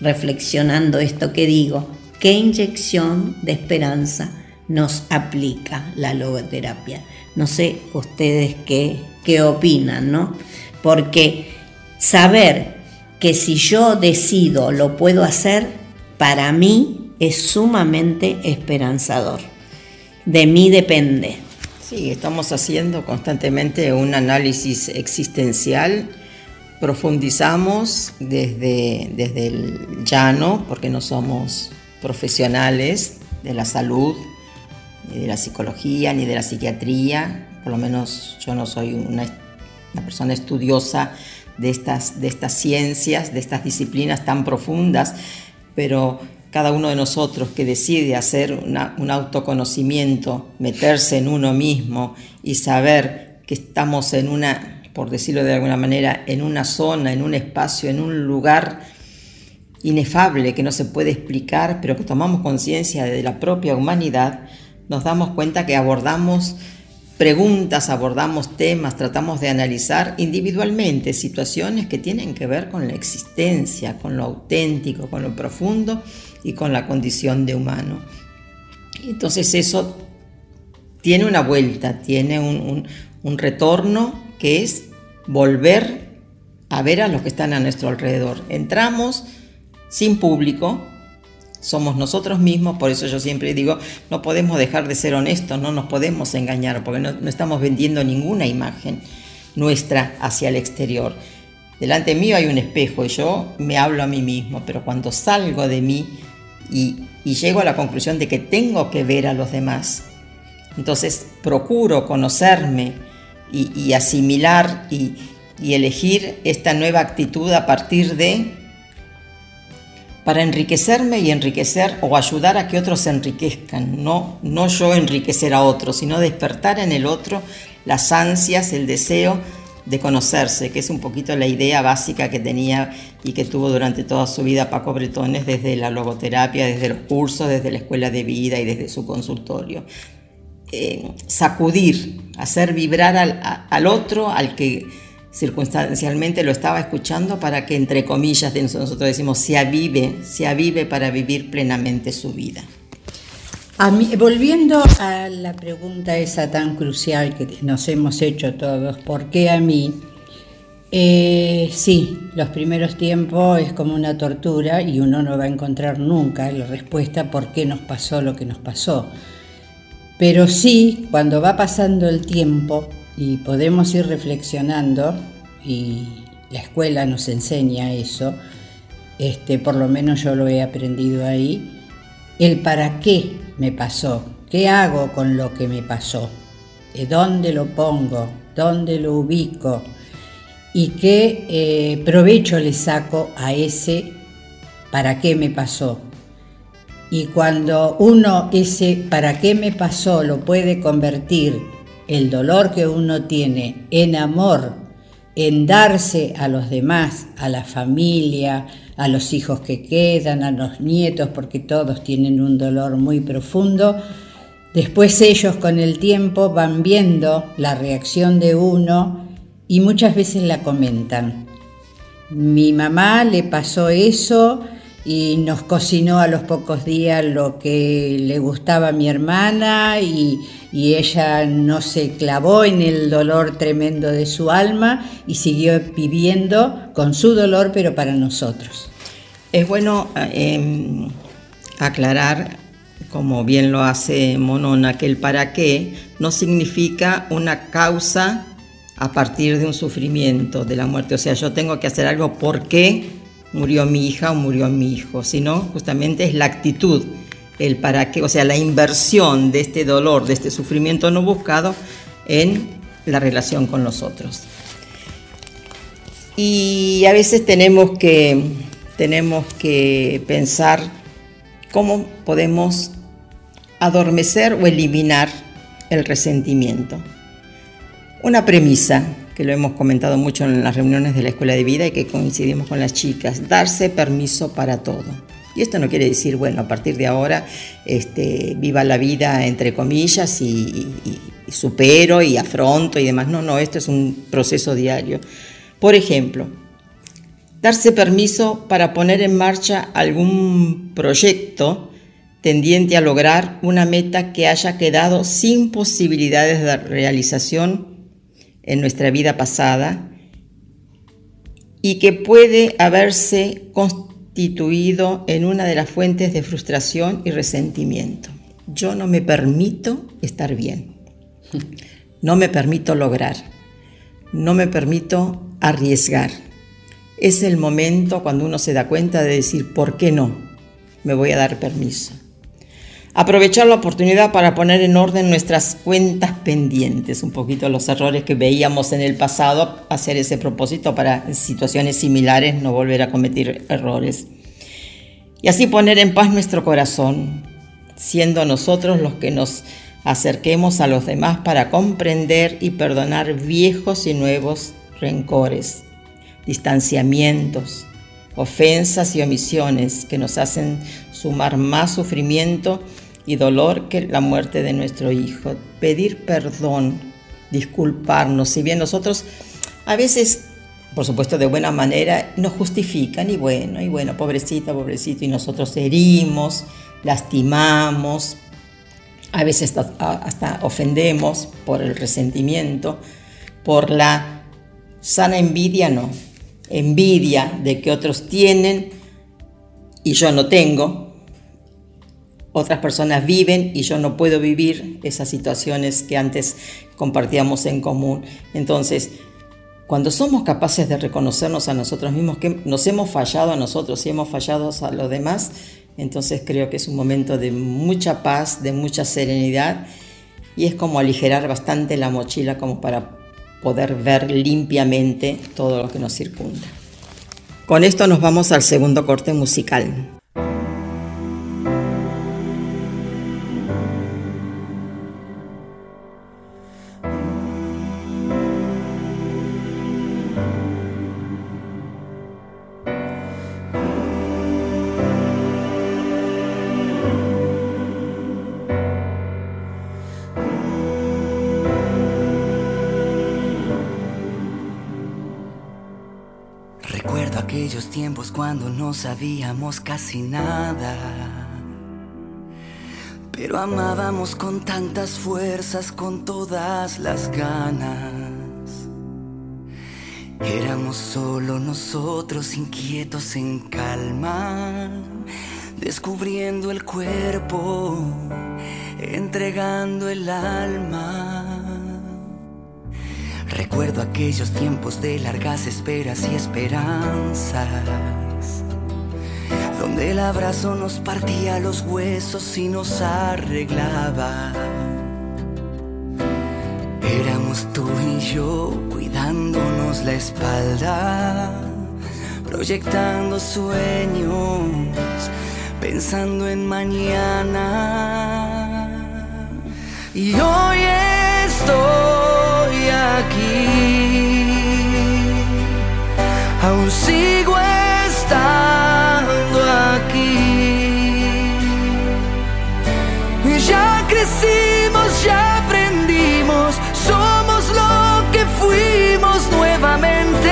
Reflexionando esto que digo, ¿qué inyección de esperanza nos aplica la logoterapia? No sé ustedes qué, qué opinan, ¿no? Porque saber que si yo decido lo puedo hacer, para mí es sumamente esperanzador de mí depende.
Sí, estamos haciendo constantemente un análisis existencial, profundizamos desde, desde el llano, porque no somos profesionales de la salud, ni de la psicología, ni de la psiquiatría, por lo menos yo no soy una, una persona estudiosa de estas, de estas ciencias, de estas disciplinas tan profundas, pero cada uno de nosotros que decide hacer un autoconocimiento, meterse en uno mismo y saber que estamos en una, por decirlo de alguna manera, en una zona, en un espacio, en un lugar inefable que no se puede explicar, pero que tomamos conciencia de la propia humanidad, nos damos cuenta que abordamos preguntas, abordamos temas, tratamos de analizar individualmente situaciones que tienen que ver con la existencia, con lo auténtico, con lo profundo y con la condición de humano. Entonces eso tiene una vuelta, tiene un, retorno que es volver a ver a los que están a nuestro alrededor. Entramos sin público, somos nosotros mismos, por eso yo siempre digo, no podemos dejar de ser honestos, no nos podemos engañar, porque no, estamos vendiendo ninguna imagen nuestra hacia el exterior. Delante mío hay un espejo y yo me hablo a mí mismo, pero cuando salgo de mí y, llego a la conclusión de que tengo que ver a los demás. Entonces procuro conocerme y, asimilar y, elegir esta nueva actitud a partir de para enriquecerme y enriquecer o ayudar a que otros se enriquezcan, no, no yo enriquecer a otros, sino despertar en el otro las ansias, el deseo de conocerse, que es un poquito la idea básica que tenía y que tuvo durante toda su vida Paco Bretones desde la logoterapia, desde los cursos, desde la escuela de vida y desde su consultorio. Eh, sacudir, hacer vibrar al, al, otro, al que circunstancialmente lo estaba escuchando, para que, entre comillas, nosotros decimos, se avive, se avive para vivir plenamente su vida
volviendo a la pregunta esa tan crucial que nos hemos hecho todos, ¿por qué a mí? Eh, sí, los primeros tiempos es como una tortura y uno no va a encontrar nunca la respuesta por qué nos pasó lo que nos pasó. Pero sí, cuando va pasando el tiempo y podemos ir reflexionando, y la escuela nos enseña eso, este, por lo menos yo lo he aprendido ahí, el para qué me pasó, qué hago con lo que me pasó, dónde lo pongo, dónde lo ubico y qué eh, provecho le saco a ese para qué me pasó. Y cuando uno ese para qué me pasó lo puede convertir el dolor que uno tiene en amor, en darse a los demás, a la familia, a los hijos que quedan, a los nietos, porque todos tienen un dolor muy profundo, después ellos con el tiempo van viendo la reacción de uno y muchas veces la comentan. Mi mamá le pasó eso y nos cocinó a los pocos días lo que le gustaba a mi hermana y, ella no se clavó en el dolor tremendo de su alma y siguió viviendo con su dolor pero para nosotros.
Es bueno em, aclarar, como bien lo hace Monona, que el para qué no significa una causa a partir de un sufrimiento de la muerte. O sea, yo tengo que hacer algo porque murió mi hija o murió mi hijo, sino justamente es la actitud, el para qué, o sea, la inversión de este dolor, de este sufrimiento no buscado en la relación con los otros. Y a veces tenemos que, tenemos que pensar cómo podemos adormecer o eliminar el resentimiento. Una premisa que lo hemos comentado mucho en las reuniones de la escuela de vida y que coincidimos con las chicas, darse permiso para todo. Y esto no quiere decir, bueno, a partir de ahora este, viva la vida entre comillas y, y supero y afronto y demás. No, no, esto es un proceso diario. Por ejemplo, darse permiso para poner en marcha algún proyecto tendiente a lograr una meta que haya quedado sin posibilidades de realización en nuestra vida pasada y que puede haberse constituido en una de las fuentes de frustración y resentimiento. Yo no me permito estar bien, no me permito lograr, no me permito arriesgar. Es el momento cuando uno se da cuenta de decir, ¿por qué no? Me voy a dar permiso aprovechar la oportunidad para poner en orden nuestras cuentas pendientes, un poquito los errores que veíamos en el pasado, hacer ese propósito para situaciones similares, no volver a cometer errores. Y así poner en paz nuestro corazón, siendo nosotros los que nos acerquemos a los demás para comprender y perdonar viejos y nuevos rencores, distanciamientos, ofensas y omisiones que nos hacen sumar más sufrimiento y dolor que la muerte de nuestro hijo. Pedir perdón, disculparnos, si bien nosotros a veces, por supuesto de buena manera, nos justifican y bueno, y bueno, pobrecita, pobrecito, y nosotros herimos, lastimamos, a veces hasta, ofendemos por el resentimiento, por la sana envidia, no, envidia de que otros tienen y yo no tengo, otras personas viven y yo no puedo vivir esas situaciones que antes compartíamos en común. Entonces, cuando somos capaces de reconocernos a nosotros mismos, que nos hemos fallado a nosotros y hemos fallado a los demás, entonces creo que es un momento de mucha paz, de mucha serenidad y es como aligerar bastante la mochila como para poder ver limpiamente todo lo que nos circunda. Con esto nos vamos al segundo corte musical.
Sabíamos casi nada. Pero amábamos con tantas fuerzas, con todas las ganas. Éramos solo nosotros inquietos en calma, descubriendo el cuerpo, entregando el alma. Recuerdo aquellos tiempos de largas esperas y esperanzas, donde el abrazo nos partía los huesos y nos arreglaba. Éramos tú y yo cuidándonos la espalda, proyectando sueños, pensando en mañana. Y hoy estoy aquí,
aún sigo estando crecimos, ya aprendimos, somos lo que fuimos nuevamente.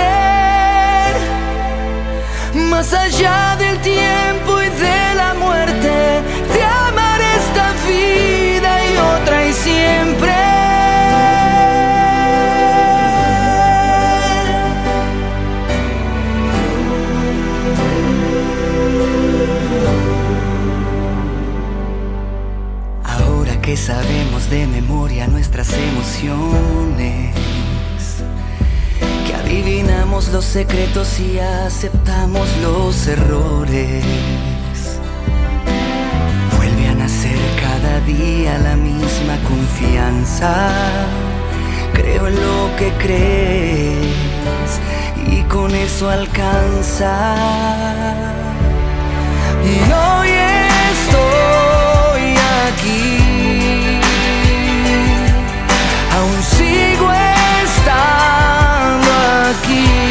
Más allá del tiempo y de emociones, que adivinamos los secretos y aceptamos los errores. Vuelve a nacer cada día la misma confianza, creo en lo que crees y con eso alcanza. Y hoy estoy aquí. Aún sigo estando aquí.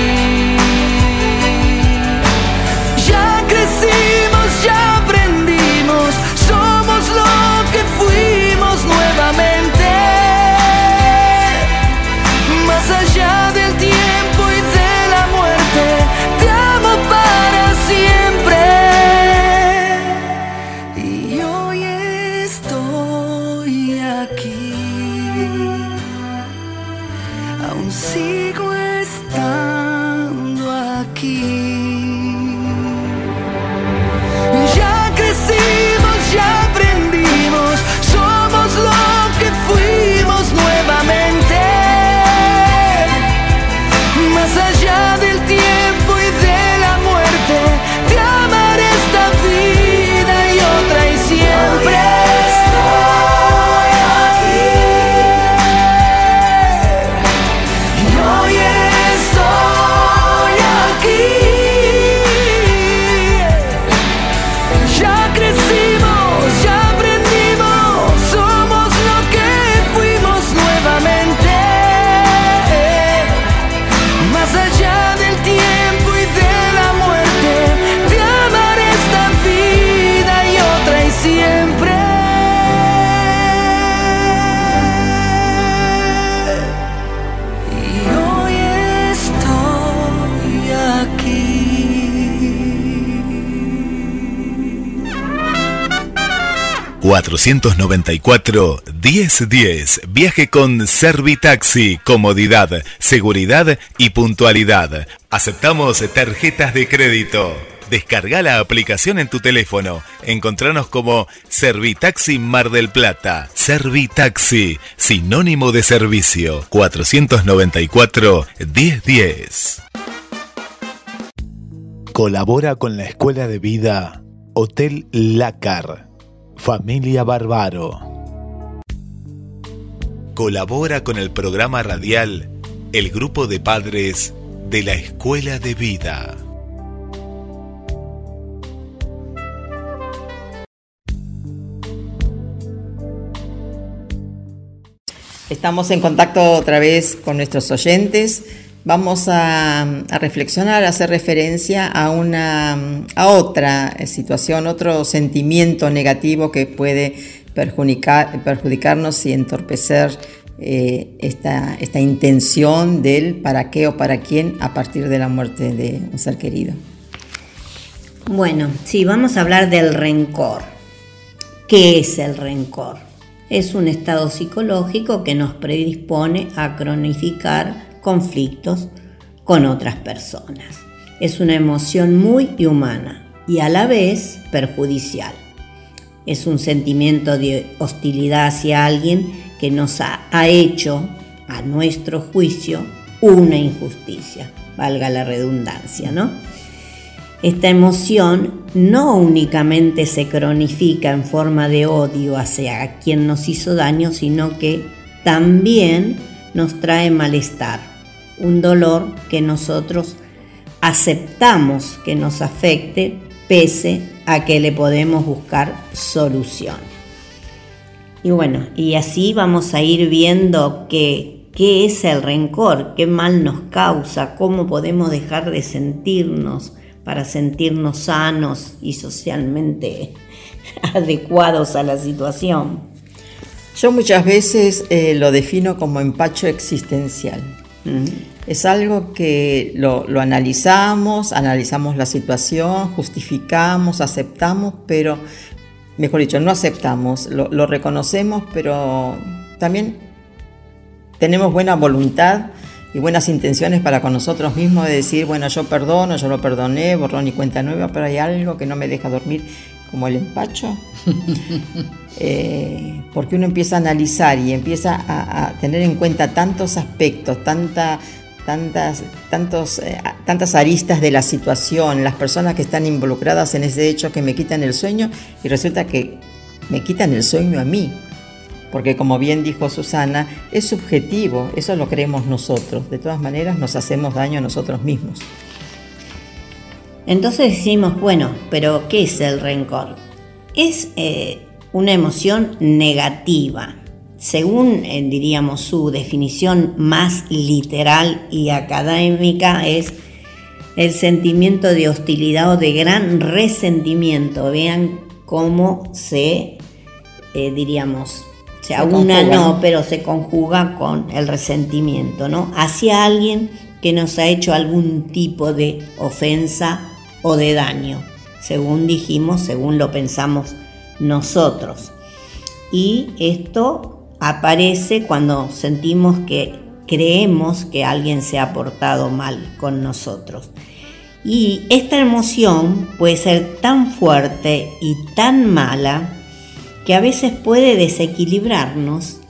494 1010. Viaje con Servitaxi. Comodidad, seguridad y puntualidad. Aceptamos tarjetas de crédito. Descarga la aplicación en tu teléfono. Encontranos como Servitaxi Mar del Plata. Servitaxi, sinónimo de servicio. 494 1010.
Colabora con la Escuela de Vida Hotel Lácar. Familia Barbaro.
Colabora con el programa radial El Grupo de Padres de la Escuela de Vida.
Estamos en contacto otra vez con nuestros oyentes. Vamos a, reflexionar, a hacer referencia a una a otra situación, otro sentimiento negativo que puede perjudicar, perjudicarnos y entorpecer eh, esta, esta intención del para qué o para quién a partir de la muerte de un ser querido.
Bueno, sí, vamos a hablar del rencor. ¿Qué es el rencor? Es un estado psicológico que nos predispone a cronificar conflictos con otras personas. Es una emoción muy humana y a la vez perjudicial. Es un sentimiento de hostilidad hacia alguien que nos ha, ha hecho, a nuestro juicio, una injusticia, valga la redundancia, ¿no? Esta emoción no únicamente se cronifica en forma de odio hacia quien nos hizo daño, sino que también nos trae malestar, un dolor que nosotros aceptamos que nos afecte pese a que le podemos buscar solución. Y bueno, y así vamos a ir viendo que qué es el rencor, qué mal nos causa, cómo podemos dejar de sentirnos para sentirnos sanos y socialmente [LAUGHS] adecuados a la situación.
Yo muchas veces eh, lo defino como empacho existencial. Mm. Es algo que lo, analizamos, analizamos la situación, justificamos, aceptamos, pero, mejor dicho, no aceptamos, lo, lo reconocemos, pero también tenemos buena voluntad y buenas intenciones para con nosotros mismos de decir, bueno, yo perdono, yo lo perdoné, borrón y cuenta nueva, pero hay algo que no me deja dormir como el empacho. [LAUGHS] Eh, porque uno empieza a analizar y empieza a, tener en cuenta tantos aspectos, tanta, tantas, tantos, eh, tantas aristas de la situación, las personas que están involucradas en ese hecho que me quitan el sueño y resulta que me quitan el sueño a mí. Porque como bien dijo Susana, es subjetivo, eso lo creemos nosotros. De todas maneras nos hacemos daño a nosotros mismos.
Entonces decimos, bueno, pero ¿qué es el rencor? Es eh, una emoción negativa. Según, eh, diríamos, su definición más literal y académica, es el sentimiento de hostilidad o de gran resentimiento. Vean cómo se, eh, diríamos, se aúna, no, pero se conjuga con el resentimiento, ¿no? Hacia alguien que nos ha hecho algún tipo de ofensa o de daño, según dijimos, según lo pensamos nosotros. Y esto aparece cuando sentimos que creemos que alguien se ha portado mal con nosotros. Y esta emoción puede ser tan fuerte y tan mala que a veces puede desequilibrarnos,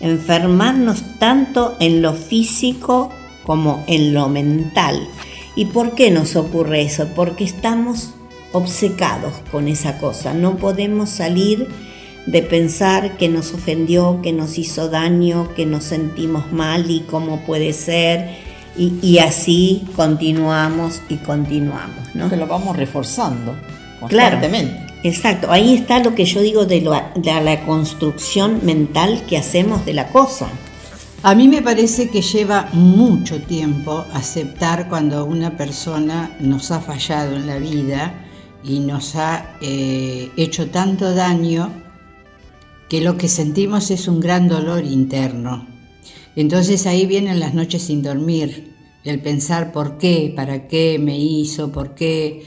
enfermarnos tanto en lo físico como en lo mental. ¿Y por qué nos ocurre eso? Porque estamos obcecados con esa cosa. No podemos salir de pensar que nos ofendió, que nos hizo daño, que nos sentimos mal y cómo puede ser. Y, así continuamos y continuamos. ¿no?
Que lo vamos reforzando constantemente.
exacto, ahí está lo que yo digo de, de la construcción mental que hacemos de la cosa.
A mí me parece que lleva mucho tiempo aceptar cuando una persona nos ha fallado en la vida y nos ha eh, hecho tanto daño que lo que sentimos es un gran dolor interno. Entonces ahí vienen las noches sin dormir, el pensar por qué, para qué me hizo, por qué.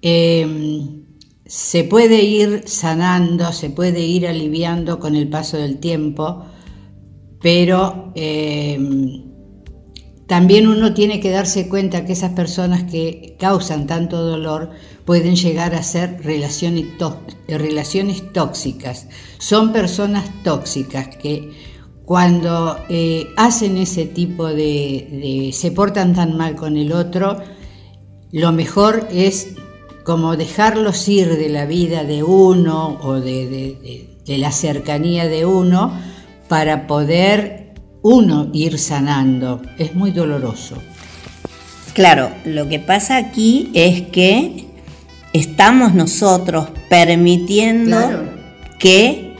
Em, se puede ir sanando, se puede ir aliviando con el paso del tiempo, pero em, también uno tiene que darse cuenta que esas personas que causan tanto dolor pueden llegar a ser relaciones, relaciones tóxicas. Son personas tóxicas que cuando eh, hacen ese tipo de, se portan tan mal con el otro, lo mejor es como dejarlos ir de la vida de uno o de, de la cercanía de uno para poder uno ir sanando. Es muy doloroso.
Claro, lo que pasa aquí es que estamos nosotros permitiendo que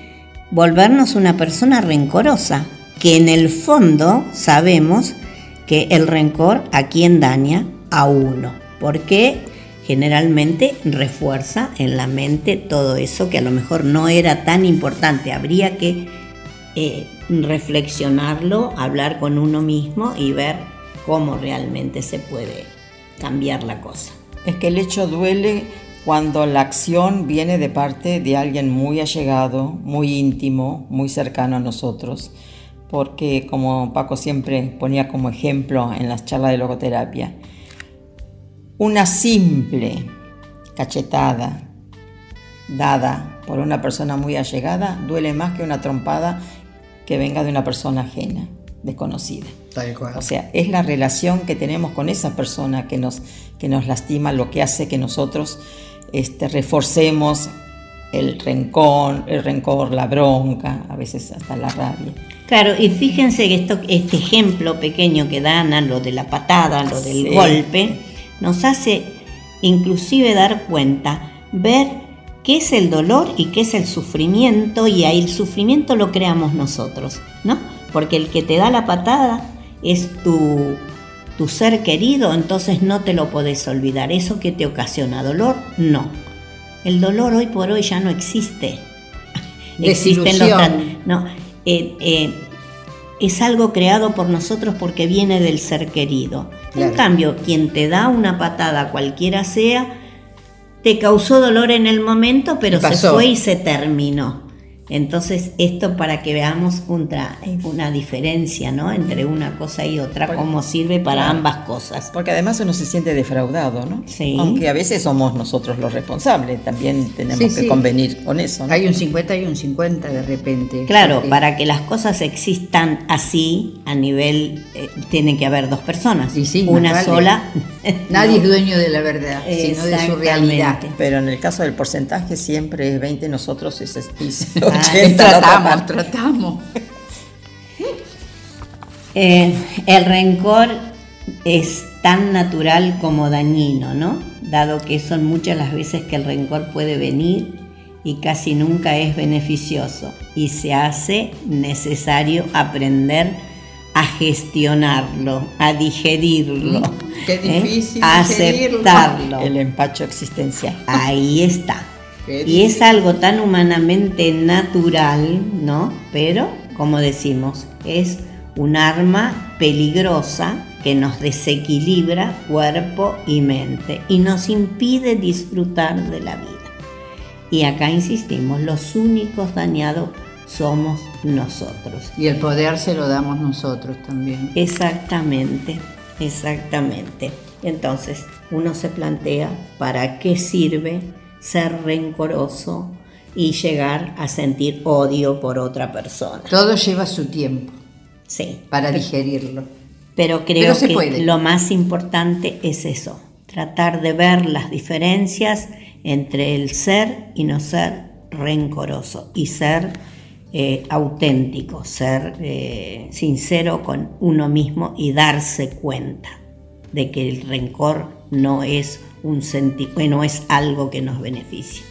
volvernos una persona rencorosa, que en el fondo sabemos que el rencor a quien daña a uno, porque generalmente refuerza en la mente todo eso que a lo mejor no era tan importante. Habría que eh, reflexionarlo, hablar con uno mismo y ver cómo realmente se puede cambiar la cosa.
Es que el hecho duele cuando la acción viene de parte de alguien muy allegado, muy íntimo, muy cercano a nosotros, porque como Paco siempre ponía como ejemplo en las charlas de logoterapia, una simple cachetada dada por una persona muy allegada duele más que una trompada que venga de una persona ajena, desconocida. O sea, es la relación que tenemos con esa persona que nos, que nos lastima lo que hace que nosotros este, reforcemos el rencor, el rencor, la bronca, a veces hasta la rabia.
Claro, y fíjense que esto, este ejemplo pequeño que dan a lo de la patada, lo del golpe, nos hace inclusive dar cuenta, ver qué es el dolor y qué es el sufrimiento, y ahí el sufrimiento lo creamos nosotros, ¿no? porque el que te da la patada es tu, tu ser querido, entonces no te lo podés olvidar. Eso que te ocasiona dolor, no. El dolor hoy por hoy ya no existe. [LAUGHS] Existen los no, eh, eh, es algo creado por nosotros porque viene del ser querido. En cambio, quien te da una patada, cualquiera sea, te causó dolor en el momento, pero se fue y se terminó. Entonces, esto para que veamos una, una diferencia ¿no? entre una cosa y otra,
Bueno,
cómo sirve para
claro.
ambas cosas.
Porque además uno se siente defraudado, ¿no?
Sí.
Aunque a veces somos nosotros los responsables, también tenemos
Sí,
que
sí.
convenir con eso. ¿no?
Hay un 50 y un 50 de repente.
Claro,
Porque-
para que las cosas existan así, a nivel, eh, tienen que haber dos personas.
Y sí,
una
vale.
sola. [LAUGHS]
Nadie
no.
es dueño de la verdad, sino de su realidad.
Pero en el caso del porcentaje siempre es 20 nosotros y es- y
Ah,
80 la otra
Tratamos, tratamos. [LAUGHS]
Eh, el rencor es tan natural como dañino, ¿no? Dado que son muchas las veces que el rencor puede venir y casi nunca es beneficioso y se hace necesario aprender a gestionarlo, a digerirlo,
qué
¿eh?
difícil
a
digerirlo.
aceptarlo.
El empacho existencial.
Ahí está. Y es algo tan humanamente natural, ¿no? Pero, como decimos, es un arma peligrosa que nos desequilibra cuerpo y mente y nos impide disfrutar de la vida. Y acá insistimos, los únicos dañados somos nosotros.
Y el poder se lo damos nosotros también.
Exactamente, exactamente. Entonces, uno se plantea para qué sirve ser rencoroso y llegar a sentir odio por otra persona.
Todo lleva su tiempo
Sí,
para digerirlo.
pero creo
Pero se
que
puede.
lo más importante es eso, tratar de ver las diferencias entre el ser y no ser rencoroso y ser eh, auténtico, ser eh, sincero con uno mismo y darse cuenta de que el rencor no es un senti no es algo que nos beneficie.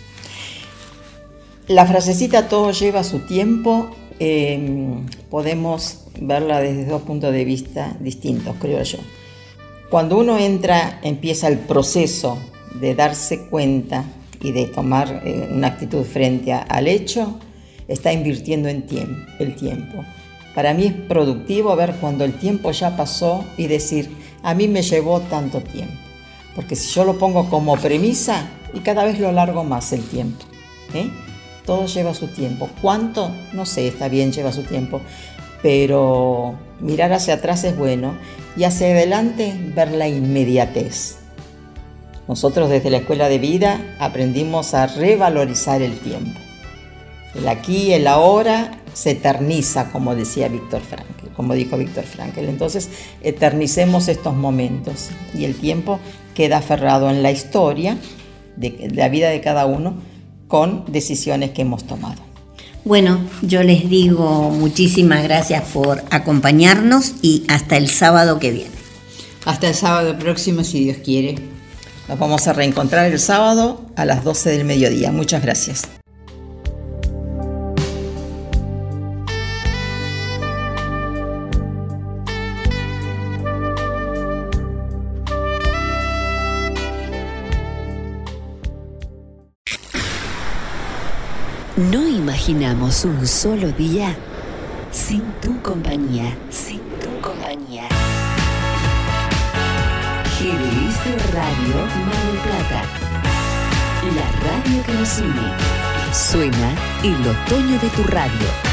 La frasecita todo lleva su tiempo, eh, podemos verla desde dos puntos de vista distintos, creo yo. Cuando uno entra, empieza el proceso de darse cuenta y de tomar eh, una actitud frente al hecho, está invirtiendo en tiempo, el tiempo. Para mí es productivo ver cuando el tiempo ya pasó y decir, a mí me llevó tanto tiempo. Porque si yo lo pongo como premisa, y cada vez lo largo más el tiempo. ¿eh? Todo lleva su tiempo. ¿Cuánto? No sé, está bien, lleva su tiempo. Pero mirar hacia atrás es bueno y hacia adelante ver la inmediatez. Nosotros desde la escuela de vida aprendimos a revalorizar el tiempo. El aquí el ahora se eterniza, como decía Víctor Frankl, como dijo Víctor Frankl. Entonces, eternicemos estos momentos y el tiempo queda aferrado en la historia de, de la vida de cada uno con decisiones que hemos tomado.
Bueno, yo les digo muchísimas gracias por acompañarnos y hasta el sábado que viene.
Hasta el sábado próximo, si Dios quiere.
Nos vamos a reencontrar el sábado a las 12 del mediodía. Muchas gracias.
No imaginamos un solo día sin tu compañía, sin tu compañía. GDS Radio Mar del Plata, la radio que nos une. Suena el otoño de tu radio.